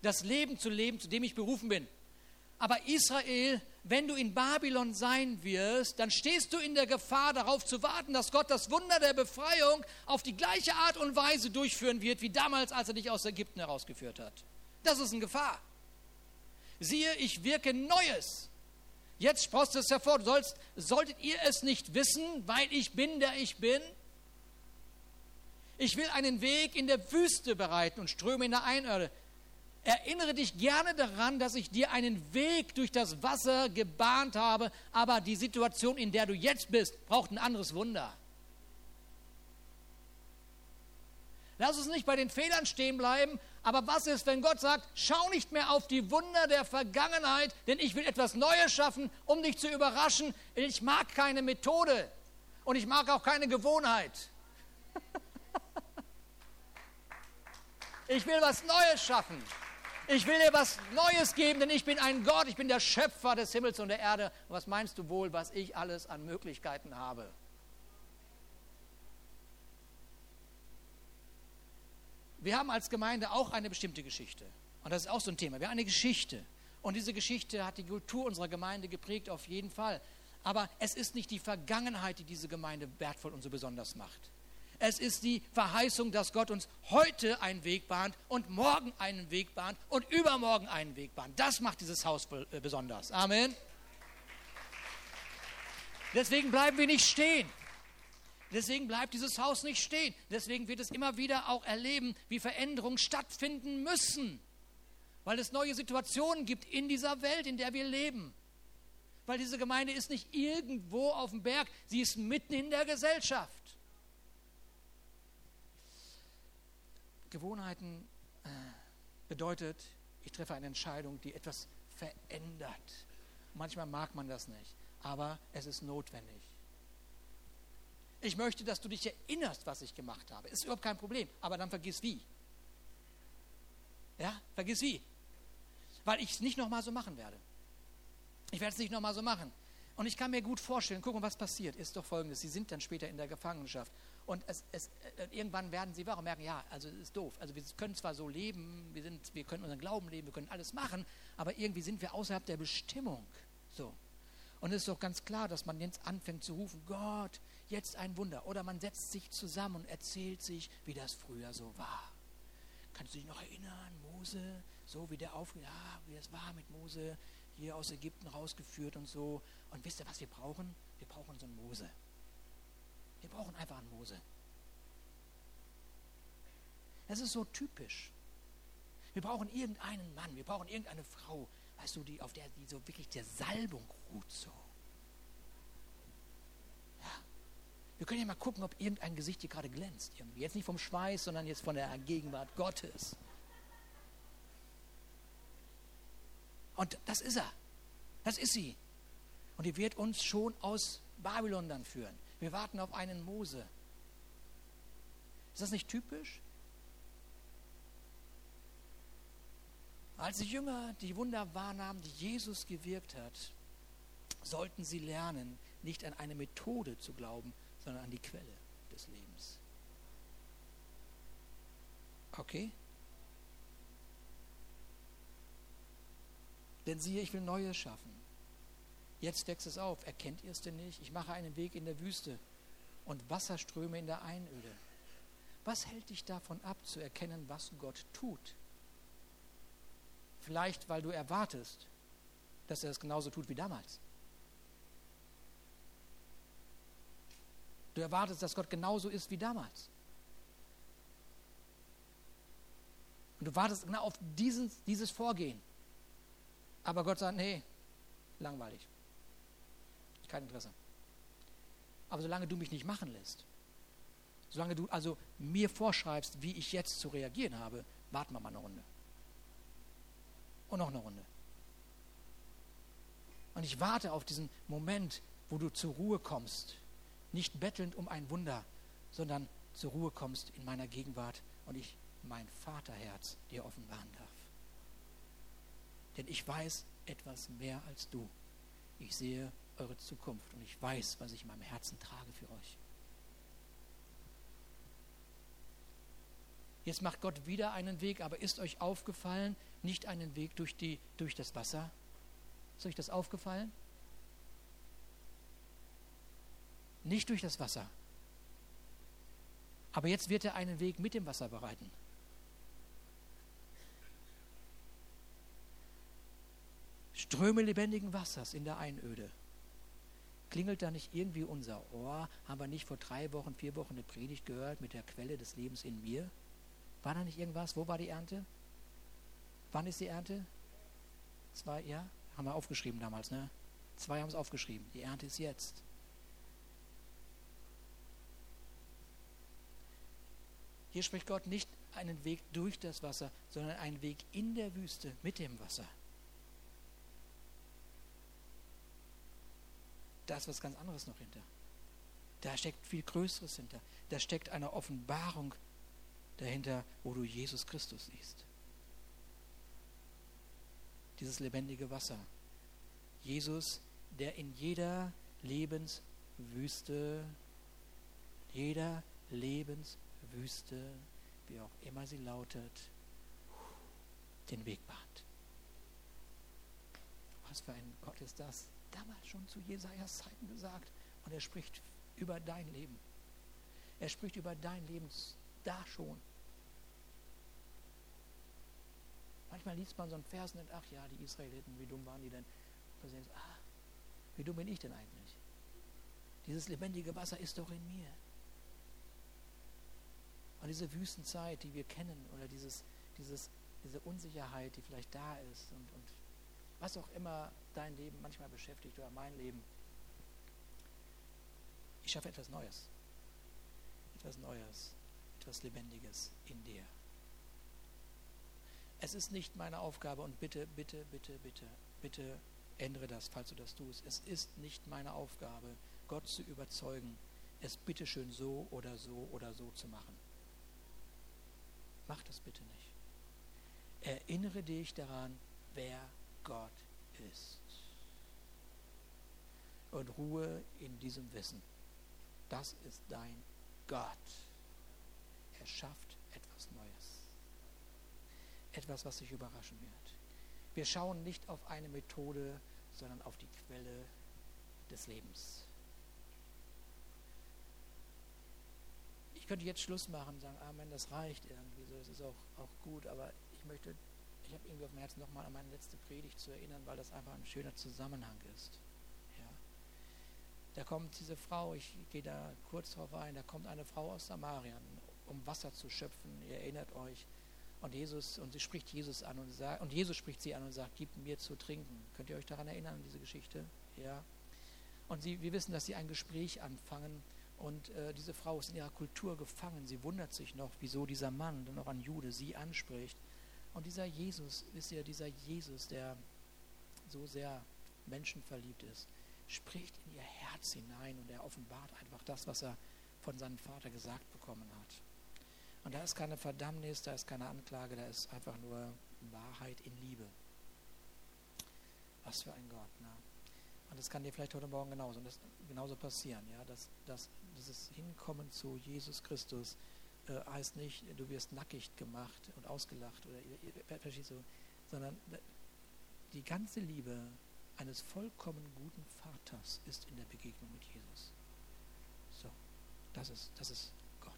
das Leben zu leben, zu dem ich berufen bin. Aber Israel, wenn du in Babylon sein wirst, dann stehst du in der Gefahr, darauf zu warten, dass Gott das Wunder der Befreiung auf die gleiche Art und Weise durchführen wird, wie damals, als er dich aus Ägypten herausgeführt hat. Das ist eine Gefahr. Siehe, ich wirke Neues. Jetzt sprost es hervor. Du sollst, solltet ihr es nicht wissen, weil ich bin, der ich bin? Ich will einen Weg in der Wüste bereiten und Ströme in der Einöde. Erinnere dich gerne daran, dass ich dir einen Weg durch das Wasser gebahnt habe, aber die Situation, in der du jetzt bist, braucht ein anderes Wunder. Lass uns nicht bei den Fehlern stehen bleiben, aber was ist, wenn Gott sagt, schau nicht mehr auf die Wunder der Vergangenheit, denn ich will etwas Neues schaffen, um dich zu überraschen. Ich mag keine Methode und ich mag auch keine Gewohnheit. Ich will was Neues schaffen. Ich will dir was Neues geben, denn ich bin ein Gott, ich bin der Schöpfer des Himmels und der Erde. Und was meinst du wohl, was ich alles an Möglichkeiten habe? Wir haben als Gemeinde auch eine bestimmte Geschichte. Und das ist auch so ein Thema. Wir haben eine Geschichte. Und diese Geschichte hat die Kultur unserer Gemeinde geprägt, auf jeden Fall. Aber es ist nicht die Vergangenheit, die diese Gemeinde wertvoll und so besonders macht. Es ist die Verheißung, dass Gott uns heute einen Weg bahnt und morgen einen Weg bahnt und übermorgen einen Weg bahnt. Das macht dieses Haus äh, besonders. Amen. Deswegen bleiben wir nicht stehen. Deswegen bleibt dieses Haus nicht stehen. Deswegen wird es immer wieder auch erleben, wie Veränderungen stattfinden müssen. Weil es neue Situationen gibt in dieser Welt, in der wir leben. Weil diese Gemeinde ist nicht irgendwo auf dem Berg, sie ist mitten in der Gesellschaft. Gewohnheiten äh, bedeutet, ich treffe eine Entscheidung, die etwas verändert. Manchmal mag man das nicht, aber es ist notwendig. Ich möchte, dass du dich erinnerst, was ich gemacht habe. Ist überhaupt kein Problem, aber dann vergiss wie. Ja, vergiss wie. Weil ich es nicht nochmal so machen werde. Ich werde es nicht nochmal so machen. Und ich kann mir gut vorstellen, guck mal, was passiert, ist doch folgendes. Sie sind dann später in der Gefangenschaft und es, es, äh, irgendwann werden sie wach und merken, ja, also es ist doof. Also wir können zwar so leben, wir, sind, wir können unseren Glauben leben, wir können alles machen, aber irgendwie sind wir außerhalb der Bestimmung. So. Und es ist doch ganz klar, dass man jetzt anfängt zu rufen, Gott, jetzt ein Wunder. Oder man setzt sich zusammen und erzählt sich, wie das früher so war. Kannst du dich noch erinnern, Mose, so wie der aufgeht, ja, wie das war mit Mose, hier aus Ägypten rausgeführt und so. Und wisst ihr, was wir brauchen? Wir brauchen so einen Mose. Wir brauchen einfach einen Mose. Das ist so typisch. Wir brauchen irgendeinen Mann, wir brauchen irgendeine Frau, weißt du, die auf der die so wirklich der Salbung ruht so. Ja. Wir können ja mal gucken, ob irgendein Gesicht hier gerade glänzt. Irgendwie. Jetzt nicht vom Schweiß, sondern jetzt von der Gegenwart Gottes. Und das ist er. Das ist sie. Und die wird uns schon aus Babylon dann führen. Wir warten auf einen Mose. Ist das nicht typisch? Als die Jünger die Wunder wahrnahmen, die Jesus gewirkt hat, sollten sie lernen, nicht an eine Methode zu glauben, sondern an die Quelle des Lebens. Okay? Denn siehe, ich will Neues schaffen. Jetzt wächst es auf. Erkennt ihr es denn nicht? Ich mache einen Weg in der Wüste und Wasserströme in der Einöde. Was hält dich davon ab, zu erkennen, was Gott tut? Vielleicht, weil du erwartest, dass er es genauso tut wie damals. Du erwartest, dass Gott genauso ist wie damals. Und du wartest genau auf diesen, dieses Vorgehen. Aber Gott sagt, nee, langweilig. Kein Interesse. Aber solange du mich nicht machen lässt, solange du also mir vorschreibst, wie ich jetzt zu reagieren habe, warten wir mal eine Runde. Und noch eine Runde. Und ich warte auf diesen Moment, wo du zur Ruhe kommst. Nicht bettelnd um ein Wunder, sondern zur Ruhe kommst in meiner Gegenwart und ich mein Vaterherz dir offenbaren darf. Denn ich weiß etwas mehr als du. Ich sehe eure Zukunft und ich weiß, was ich in meinem Herzen trage für euch. Jetzt macht Gott wieder einen Weg, aber ist euch aufgefallen, nicht einen Weg durch, die, durch das Wasser? Ist euch das aufgefallen? Nicht durch das Wasser. Aber jetzt wird er einen Weg mit dem Wasser bereiten. Ströme lebendigen Wassers in der Einöde. Klingelt da nicht irgendwie unser Ohr? Haben wir nicht vor drei Wochen, vier Wochen eine Predigt gehört mit der Quelle des Lebens in mir? War da nicht irgendwas? Wo war die Ernte? Wann ist die Ernte? Zwei, ja? Haben wir aufgeschrieben damals, ne? Zwei haben es aufgeschrieben. Die Ernte ist jetzt. Hier spricht Gott nicht einen Weg durch das Wasser, sondern einen Weg in der Wüste mit dem Wasser. Da ist was ganz anderes noch hinter. Da steckt viel Größeres hinter. Da steckt eine Offenbarung dahinter, wo du Jesus Christus siehst. Dieses lebendige Wasser. Jesus, der in jeder Lebenswüste, jeder Lebenswüste, wie auch immer sie lautet, den Weg bahnt. Was für ein Gott ist das? Damals schon zu Jesajas Zeiten gesagt. Und er spricht über dein Leben. Er spricht über dein Leben da schon. Manchmal liest man so einen Vers und denkt, ach ja, die Israeliten, wie dumm waren die denn? Und denkst, ah, wie dumm bin ich denn eigentlich? Dieses lebendige Wasser ist doch in mir. Und diese Wüstenzeit, die wir kennen, oder dieses, dieses, diese Unsicherheit, die vielleicht da ist und, und was auch immer dein Leben manchmal beschäftigt oder mein Leben. Ich schaffe etwas Neues. Etwas Neues, etwas Lebendiges in dir. Es ist nicht meine Aufgabe und bitte, bitte, bitte, bitte, bitte ändere das, falls du das tust. Es ist nicht meine Aufgabe, Gott zu überzeugen, es bitteschön so oder so oder so zu machen. Mach das bitte nicht. Erinnere dich daran, wer Gott ist. Und ruhe in diesem Wissen. Das ist dein Gott. Er schafft etwas Neues. Etwas, was dich überraschen wird. Wir schauen nicht auf eine Methode, sondern auf die Quelle des Lebens. Ich könnte jetzt Schluss machen und sagen, Amen, das reicht irgendwie so, das ist auch, auch gut, aber ich möchte ich habe irgendwie auf dem Herzen nochmal an meine letzte Predigt zu erinnern, weil das einfach ein schöner Zusammenhang ist. Da kommt diese Frau, ich gehe da kurz drauf ein, da kommt eine Frau aus Samarien, um Wasser zu schöpfen. Ihr erinnert euch. Und Jesus, und sie spricht Jesus an und sagt, und Jesus spricht sie an und sagt, gib mir zu trinken. Könnt ihr euch daran erinnern, diese Geschichte? Ja. Und sie, wir wissen, dass sie ein Gespräch anfangen und äh, diese Frau ist in ihrer Kultur gefangen. Sie wundert sich noch, wieso dieser Mann, dann auch ein Jude, sie anspricht. Und dieser Jesus, wisst ihr, dieser Jesus, der so sehr menschenverliebt ist, spricht ihr Herz hinein und er offenbart einfach das, was er von seinem Vater gesagt bekommen hat. Und da ist keine Verdammnis, da ist keine Anklage, da ist einfach nur Wahrheit in Liebe. Was für ein Gott. Ne? Und das kann dir vielleicht heute Morgen genauso, das, genauso passieren. Ja? Dass, dass dieses Hinkommen zu Jesus Christus äh, heißt nicht, du wirst nackig gemacht und ausgelacht, oder, sondern die ganze Liebe eines vollkommen guten Vaters ist in der Begegnung mit Jesus. So, das ist, das ist Gott.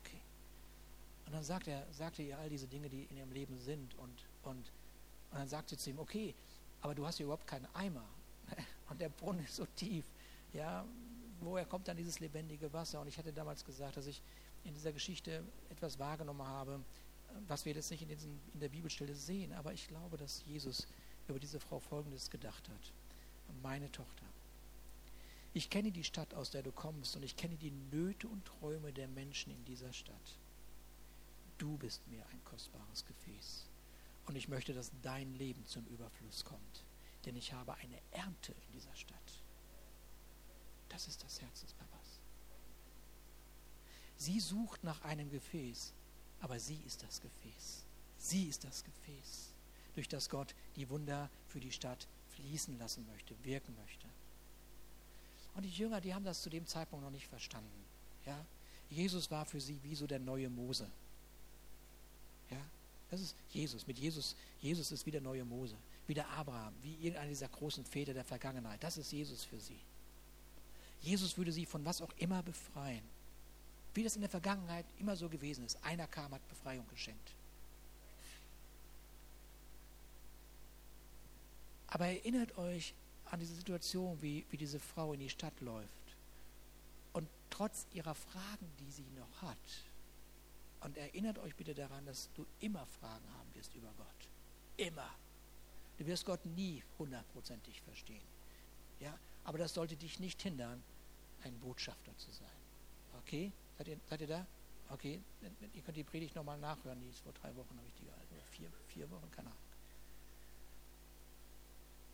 Okay. Und dann sagt er, sagt er ihr all diese Dinge, die in ihrem Leben sind und, und, und dann sagt sie zu ihm, okay, aber du hast hier überhaupt keinen Eimer [laughs] und der Brunnen ist so tief. Ja, woher kommt dann dieses lebendige Wasser? Und ich hatte damals gesagt, dass ich in dieser Geschichte etwas wahrgenommen habe, was wir jetzt nicht in, diesen, in der Bibelstelle sehen, aber ich glaube, dass Jesus über diese Frau Folgendes gedacht hat. Meine Tochter, ich kenne die Stadt, aus der du kommst, und ich kenne die Nöte und Träume der Menschen in dieser Stadt. Du bist mir ein kostbares Gefäß. Und ich möchte, dass dein Leben zum Überfluss kommt. Denn ich habe eine Ernte in dieser Stadt. Das ist das Herz des Papas. Sie sucht nach einem Gefäß, aber sie ist das Gefäß. Sie ist das Gefäß durch das Gott die Wunder für die Stadt fließen lassen möchte, wirken möchte. Und die Jünger, die haben das zu dem Zeitpunkt noch nicht verstanden. Ja? Jesus war für sie wie so der neue Mose. Ja? Das ist Jesus. Mit Jesus, Jesus ist wie der neue Mose, wie der Abraham, wie irgendeiner dieser großen Väter der Vergangenheit. Das ist Jesus für sie. Jesus würde sie von was auch immer befreien. Wie das in der Vergangenheit immer so gewesen ist. Einer kam, hat Befreiung geschenkt. Aber erinnert euch an diese Situation, wie, wie diese Frau in die Stadt läuft. Und trotz ihrer Fragen, die sie noch hat, und erinnert euch bitte daran, dass du immer Fragen haben wirst über Gott. Immer. Du wirst Gott nie hundertprozentig verstehen. Ja? Aber das sollte dich nicht hindern, ein Botschafter zu sein. Okay? Seid ihr, seid ihr da? Okay? Ihr könnt die Predigt nochmal nachhören. Die ist vor drei Wochen, habe ich die gehalten. Vier, vier Wochen, keine Ahnung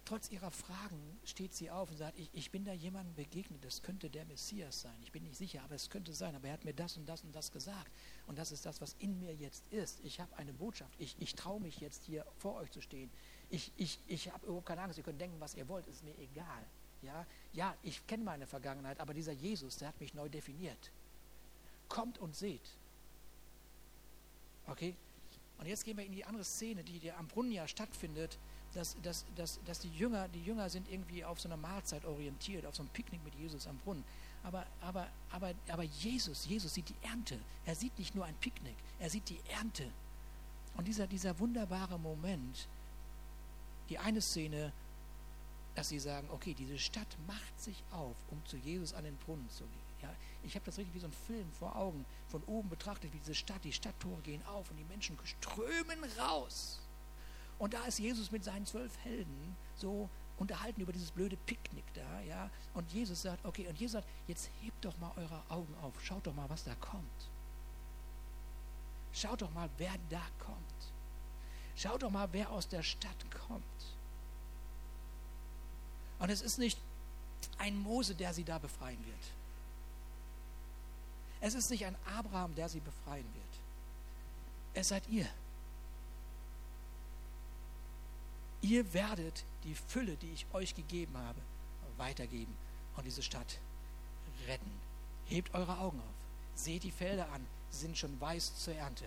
trotz ihrer Fragen steht sie auf und sagt, ich, ich bin da jemandem begegnet, das könnte der Messias sein. Ich bin nicht sicher, aber es könnte sein. Aber er hat mir das und das und das gesagt. Und das ist das, was in mir jetzt ist. Ich habe eine Botschaft. Ich, ich traue mich jetzt hier vor euch zu stehen. Ich, ich, ich habe überhaupt keine Angst. Ihr könnt denken, was ihr wollt, ist mir egal. Ja, ja ich kenne meine Vergangenheit, aber dieser Jesus, der hat mich neu definiert. Kommt und seht. Okay? Und jetzt gehen wir in die andere Szene, die am Brunnen ja stattfindet dass, dass, dass, dass die, Jünger, die Jünger sind irgendwie auf so einer Mahlzeit orientiert, auf so einem Picknick mit Jesus am Brunnen. Aber, aber, aber, aber Jesus, Jesus sieht die Ernte. Er sieht nicht nur ein Picknick, er sieht die Ernte. Und dieser, dieser wunderbare Moment, die eine Szene, dass sie sagen, okay, diese Stadt macht sich auf, um zu Jesus an den Brunnen zu gehen. Ja, ich habe das richtig wie so ein Film vor Augen, von oben betrachtet, wie diese Stadt, die Stadttore gehen auf und die Menschen strömen raus. Und da ist Jesus mit seinen zwölf Helden so unterhalten über dieses blöde Picknick da, ja. Und Jesus sagt, okay, und Jesus sagt, jetzt hebt doch mal eure Augen auf, schaut doch mal, was da kommt. Schaut doch mal, wer da kommt. Schaut doch mal, wer aus der Stadt kommt. Und es ist nicht ein Mose, der sie da befreien wird. Es ist nicht ein Abraham, der sie befreien wird. Es seid ihr. Ihr werdet die Fülle, die ich euch gegeben habe, weitergeben und diese Stadt retten. Hebt eure Augen auf, seht die Felder an, sie sind schon weiß zur Ernte.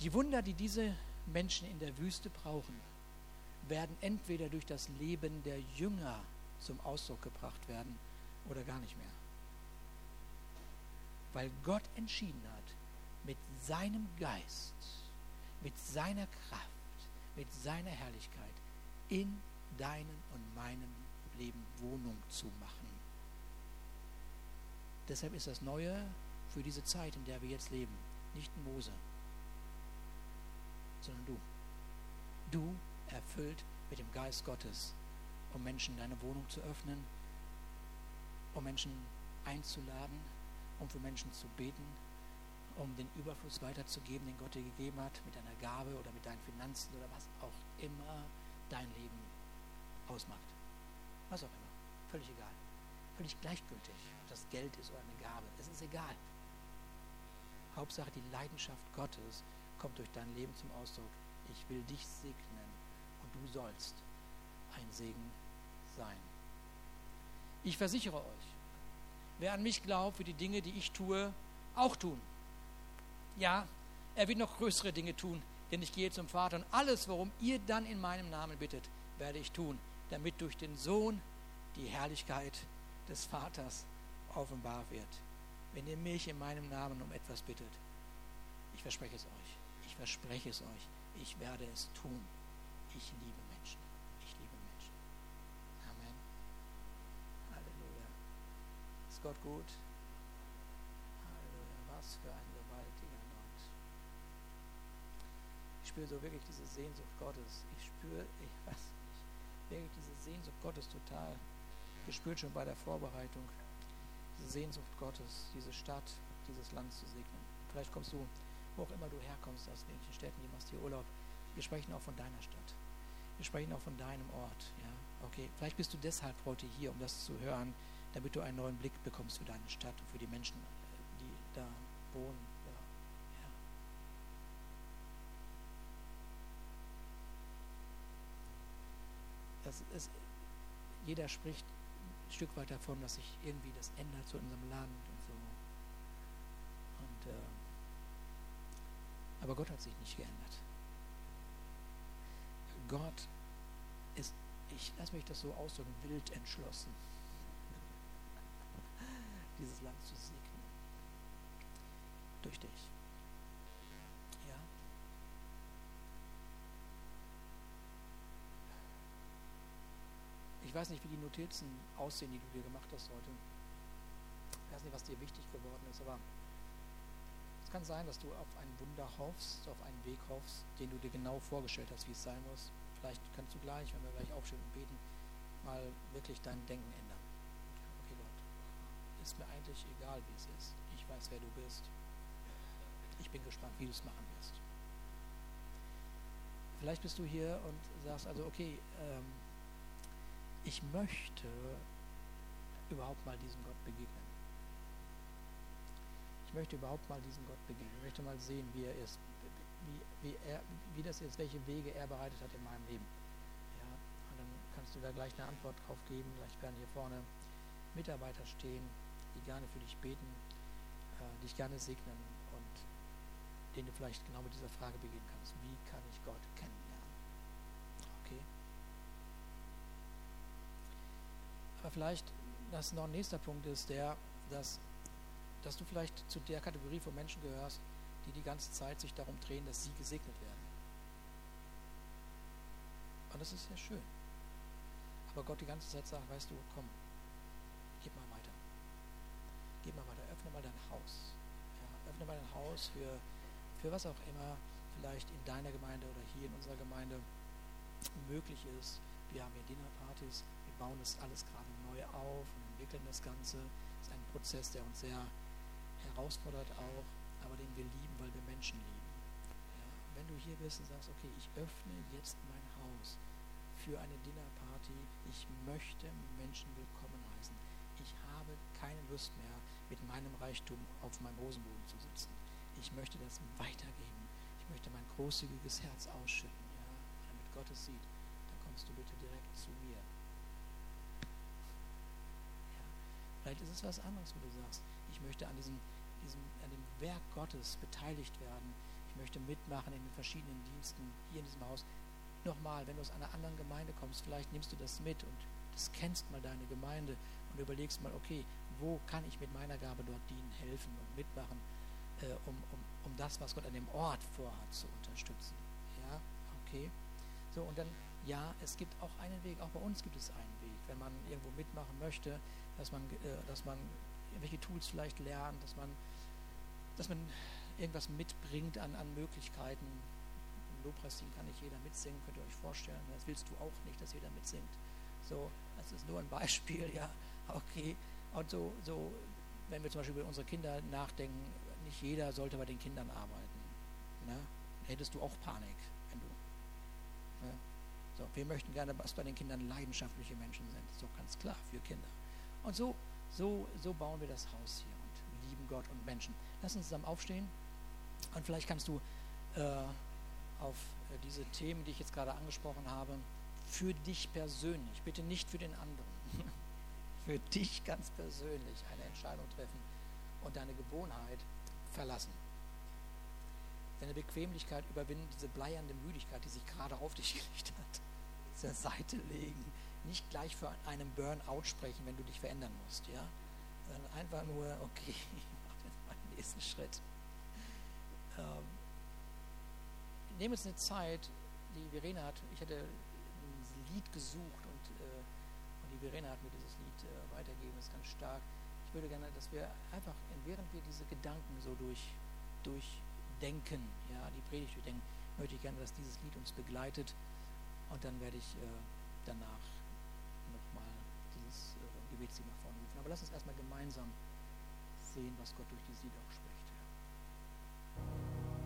Die Wunder, die diese Menschen in der Wüste brauchen, werden entweder durch das Leben der Jünger zum Ausdruck gebracht werden oder gar nicht mehr. Weil Gott entschieden hat, mit seinem Geist mit seiner Kraft, mit seiner Herrlichkeit in deinen und meinem Leben Wohnung zu machen. Deshalb ist das Neue für diese Zeit, in der wir jetzt leben, nicht Mose, sondern du. Du erfüllt mit dem Geist Gottes, um Menschen deine Wohnung zu öffnen, um Menschen einzuladen, um für Menschen zu beten, um den Überfluss weiterzugeben, den Gott dir gegeben hat, mit deiner Gabe oder mit deinen Finanzen oder was auch immer dein Leben ausmacht. Was auch immer. Völlig egal. Völlig gleichgültig, ob das Geld ist oder eine Gabe. Es ist egal. Hauptsache, die Leidenschaft Gottes kommt durch dein Leben zum Ausdruck. Ich will dich segnen und du sollst ein Segen sein. Ich versichere euch, wer an mich glaubt, wird die Dinge, die ich tue, auch tun. Ja, er wird noch größere Dinge tun, denn ich gehe zum Vater und alles, worum ihr dann in meinem Namen bittet, werde ich tun, damit durch den Sohn die Herrlichkeit des Vaters offenbar wird. Wenn ihr mich in meinem Namen um etwas bittet, ich verspreche es euch, ich verspreche es euch, ich werde es tun. Ich liebe Menschen. Ich liebe Menschen. Amen. Halleluja. Ist Gott gut? Halleluja. Was für ein gewaltiger Gott. Ich spüre so wirklich diese Sehnsucht Gottes. Ich spüre, [laughs] ich weiß nicht, wirklich diese Sehnsucht Gottes total gespürt schon bei der Vorbereitung. Diese Sehnsucht Gottes, diese Stadt, dieses Land zu segnen. Vielleicht kommst du, wo auch immer du herkommst, aus welchen Städten, du machst hier Urlaub. Wir sprechen auch von deiner Stadt. Wir sprechen auch von deinem Ort. Ja? Okay, vielleicht bist du deshalb heute hier, um das zu hören, damit du einen neuen Blick bekommst für deine Stadt und für die Menschen, die da wohnen. Ja. Ja. Das ist, jeder spricht ein Stück weit davon, dass sich irgendwie das ändert zu unserem Land und so. Und, äh, aber Gott hat sich nicht geändert. Gott ist, ich lasse mich das so ausdrücken, wild entschlossen, [laughs] dieses Land zu segnen. Durch dich. Ja. Ich weiß nicht, wie die Notizen aussehen, die du dir gemacht hast heute. Ich weiß nicht, was dir wichtig geworden ist, aber es kann sein, dass du auf ein Wunder hoffst, auf einen Weg hoffst, den du dir genau vorgestellt hast, wie es sein muss. Vielleicht kannst du gleich, wenn wir gleich aufstehen und beten, mal wirklich dein Denken ändern. Okay, Gott, ist mir eigentlich egal, wie es ist. Ich weiß, wer du bist. Ich bin gespannt, wie du es machen wirst. Vielleicht bist du hier und sagst also, okay, ähm, ich möchte überhaupt mal diesem Gott begegnen. Ich möchte überhaupt mal diesem Gott begegnen. Ich möchte mal sehen, wie er ist, wie, wie, er, wie das ist, welche Wege er bereitet hat in meinem Leben. Ja, und dann kannst du da gleich eine Antwort drauf geben. Vielleicht werden hier vorne Mitarbeiter stehen, die gerne für dich beten, äh, dich gerne segnen und denen du vielleicht genau mit dieser Frage begegnen kannst. Wie kann ich Gott kennenlernen? Okay. Aber vielleicht, dass noch ein nächster Punkt ist, der, dass, dass du vielleicht zu der Kategorie von Menschen gehörst, die die ganze Zeit sich darum drehen, dass sie gesegnet werden. Und das ist sehr schön. Aber Gott die ganze Zeit sagt, weißt du, komm, gib mal weiter. Gib mal weiter, öffne mal dein Haus. Ja, öffne mal dein Haus für, für was auch immer vielleicht in deiner Gemeinde oder hier in unserer Gemeinde möglich ist. Wir haben hier Dinnerpartys, bauen das alles gerade neu auf und entwickeln das Ganze. Das ist ein Prozess, der uns sehr herausfordert auch aber den wir lieben, weil wir Menschen lieben. Ja, wenn du hier bist und sagst, okay, ich öffne jetzt mein Haus für eine Dinnerparty, ich möchte Menschen willkommen heißen. Ich habe keine Lust mehr, mit meinem Reichtum auf meinem Hosenboden zu sitzen. Ich möchte das weitergeben. Ich möchte mein großzügiges Herz ausschütten. Ja? Damit Gott es sieht, dann kommst du bitte direkt zu mir. Ja. Vielleicht ist es was anderes, wo du sagst, ich möchte an diesem diesem, an dem Werk Gottes beteiligt werden. Ich möchte mitmachen in den verschiedenen Diensten hier in diesem Haus. Nochmal, wenn du aus einer anderen Gemeinde kommst, vielleicht nimmst du das mit und das kennst mal deine Gemeinde und überlegst mal, okay, wo kann ich mit meiner Gabe dort dienen, helfen und mitmachen, äh, um, um, um das, was Gott an dem Ort vorhat, zu unterstützen. Ja, okay. So, und dann, ja, es gibt auch einen Weg, auch bei uns gibt es einen wenn man irgendwo mitmachen möchte, dass man, äh, dass man welche Tools vielleicht lernt, dass man, dass man irgendwas mitbringt an, an Möglichkeiten. Im Lobpreisteam kann nicht jeder mitsingen, könnt ihr euch vorstellen. Das willst du auch nicht, dass jeder mitsingt. So, das ist nur ein [laughs] Beispiel, ja, okay. Und so, so, wenn wir zum Beispiel über unsere Kinder nachdenken, nicht jeder sollte bei den Kindern arbeiten. Ne? Hättest du auch Panik, wenn du. Ne? So, wir möchten gerne, dass bei den Kindern leidenschaftliche Menschen sind. So ganz klar für Kinder. Und so, so, so bauen wir das Haus hier und lieben Gott und Menschen. Lass uns zusammen aufstehen und vielleicht kannst du äh, auf äh, diese Themen, die ich jetzt gerade angesprochen habe, für dich persönlich, bitte nicht für den anderen, [laughs] für dich ganz persönlich eine Entscheidung treffen und deine Gewohnheit verlassen. Deine Bequemlichkeit überwinden, diese bleiernde Müdigkeit, die sich gerade auf dich [laughs] gelegt hat, zur Seite legen. Nicht gleich für einen Burnout sprechen, wenn du dich verändern musst, ja? Sondern einfach nur, [laughs] okay, ich mache jetzt meinen nächsten Schritt. Ähm, nehmen uns eine Zeit, die Verena hat, ich hatte ein Lied gesucht und, äh, und die Verena hat mir dieses Lied äh, weitergegeben, das ist ganz stark. Ich würde gerne, dass wir einfach, während wir diese Gedanken so durch, durchdenken, ja, die Predigt durchdenken, möchte ich gerne, dass dieses Lied uns begleitet und dann werde ich äh, danach nochmal dieses äh, Gebetslied nach vorne rufen. Aber lass uns erstmal gemeinsam sehen, was Gott durch dieses Lied auch spricht. Shaking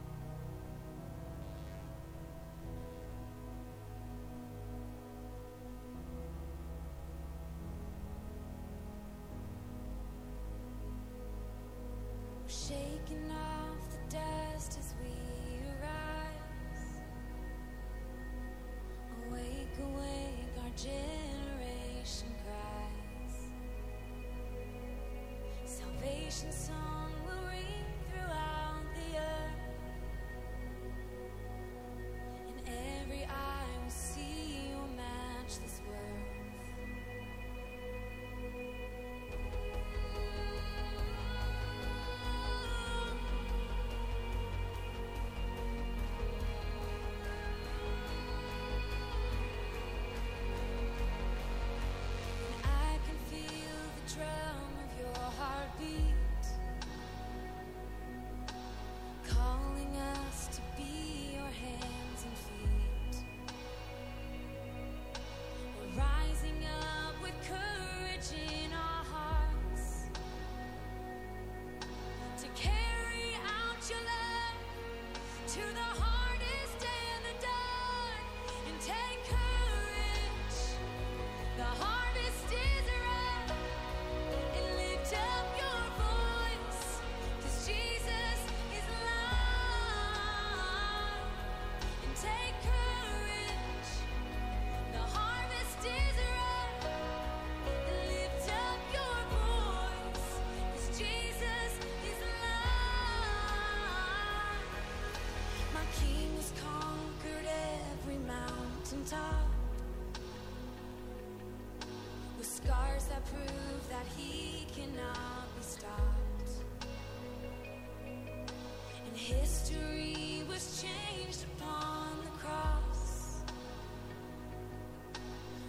history was changed upon the cross.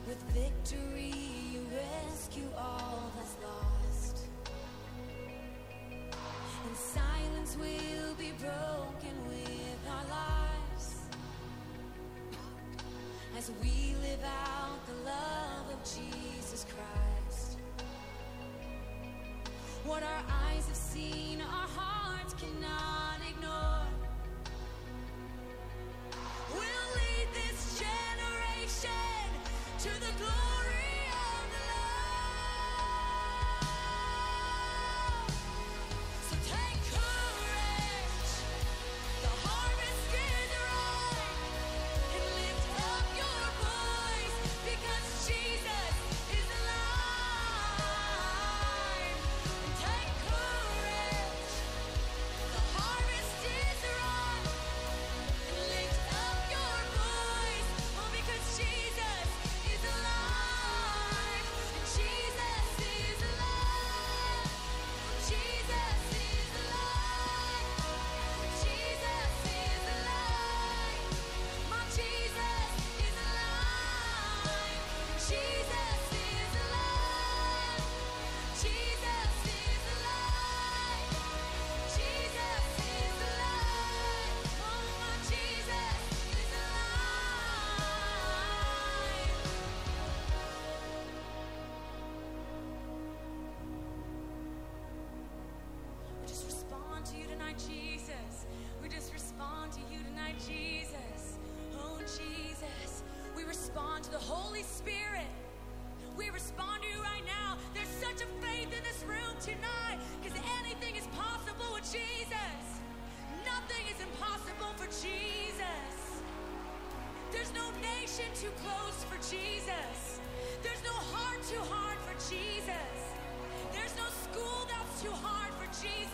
With victory, you rescue all that's lost. And silence will be broken with our lives as we live out the love of Jesus Christ. What our eyes have seen, our hearts cannot to the glory. Too hard for Jesus.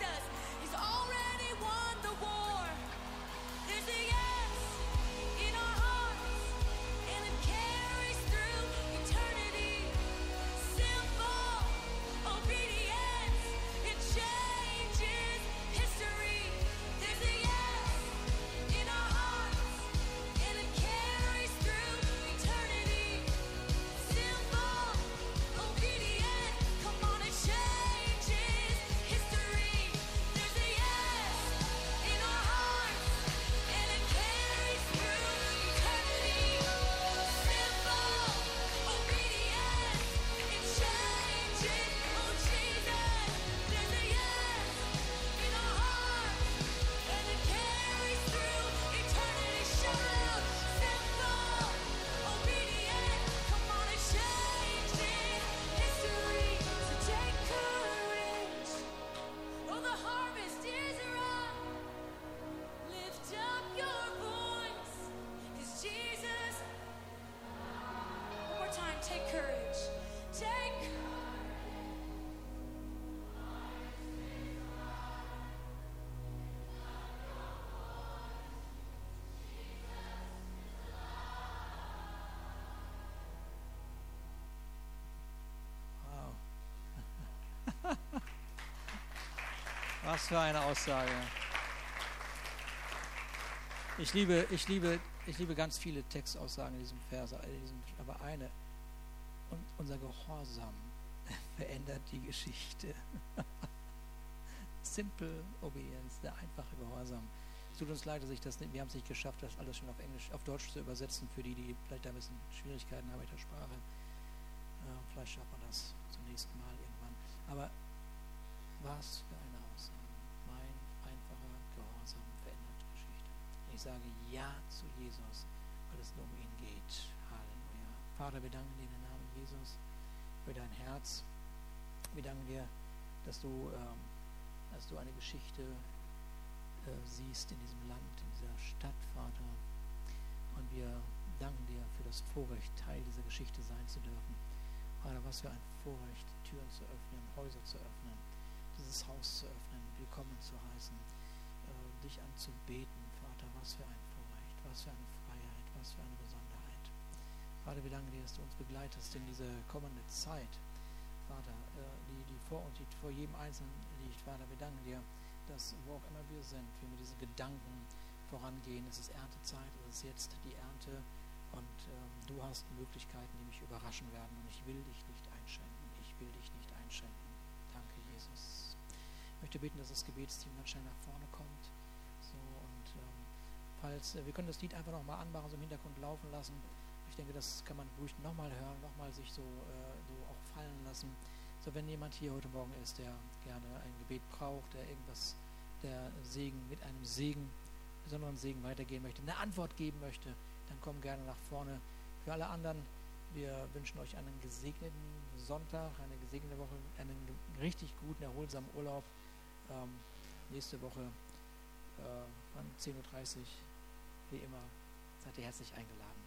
Was für eine Aussage. Ich liebe, ich liebe, ich liebe ganz viele Textaussagen in diesem Vers, aber eine. Und unser Gehorsam [laughs] verändert die Geschichte. [laughs] Simple Obedience, der einfache Gehorsam. Es tut uns leid, dass ich das nicht, wir haben es nicht geschafft, das alles schon auf Englisch, auf Deutsch zu übersetzen, für die, die vielleicht da ein bisschen Schwierigkeiten haben mit der Sprache. Vielleicht schafft man das zum nächsten Mal irgendwann. Aber was für eine Aussage. Mein einfacher Gehorsam verändert Geschichte. Ich sage Ja zu Jesus, weil es nur um ihn geht. Halleluja. Vater, wir danken dir in den Namen Jesus für dein Herz. Wir danken dir, dass du, ähm, dass du eine Geschichte äh, siehst in diesem Land, in dieser Stadt, Vater. Und wir danken dir für das Vorrecht, Teil dieser Geschichte sein zu dürfen. Vater, was für ein Vorrecht, Türen zu öffnen, Häuser zu öffnen, dieses Haus zu öffnen, willkommen zu heißen, äh, dich anzubeten, was für ein Vorrecht, was für eine Freiheit, was für eine Besonderheit. Vater, wir danken dir, dass du uns begleitest in diese kommende Zeit, Vater, äh, die, die vor uns, die vor jedem Einzelnen liegt. Vater, wir danken dir, dass wo auch immer wir sind, wir mit diesen Gedanken vorangehen. Es ist Erntezeit, es ist jetzt die Ernte und ähm, du hast Möglichkeiten, die mich überraschen werden und ich will dich nicht einschränken. Ich will dich nicht einschränken. Danke, Jesus. Ich möchte beten, dass das Gebetsteam ganz schnell nach vorne kommt. Falls äh, wir können das Lied einfach nochmal anmachen, so im Hintergrund laufen lassen. Ich denke, das kann man ruhig nochmal hören, nochmal sich so, äh, so auch fallen lassen. So, wenn jemand hier heute Morgen ist, der gerne ein Gebet braucht, der irgendwas, der Segen mit einem Segen, besonderen Segen weitergehen möchte, eine Antwort geben möchte, dann komm gerne nach vorne. Für alle anderen, wir wünschen euch einen gesegneten Sonntag, eine gesegnete Woche, einen richtig guten, erholsamen Urlaub. Ähm, nächste Woche äh, um 10.30 Uhr, wie immer, seid ihr herzlich eingeladen.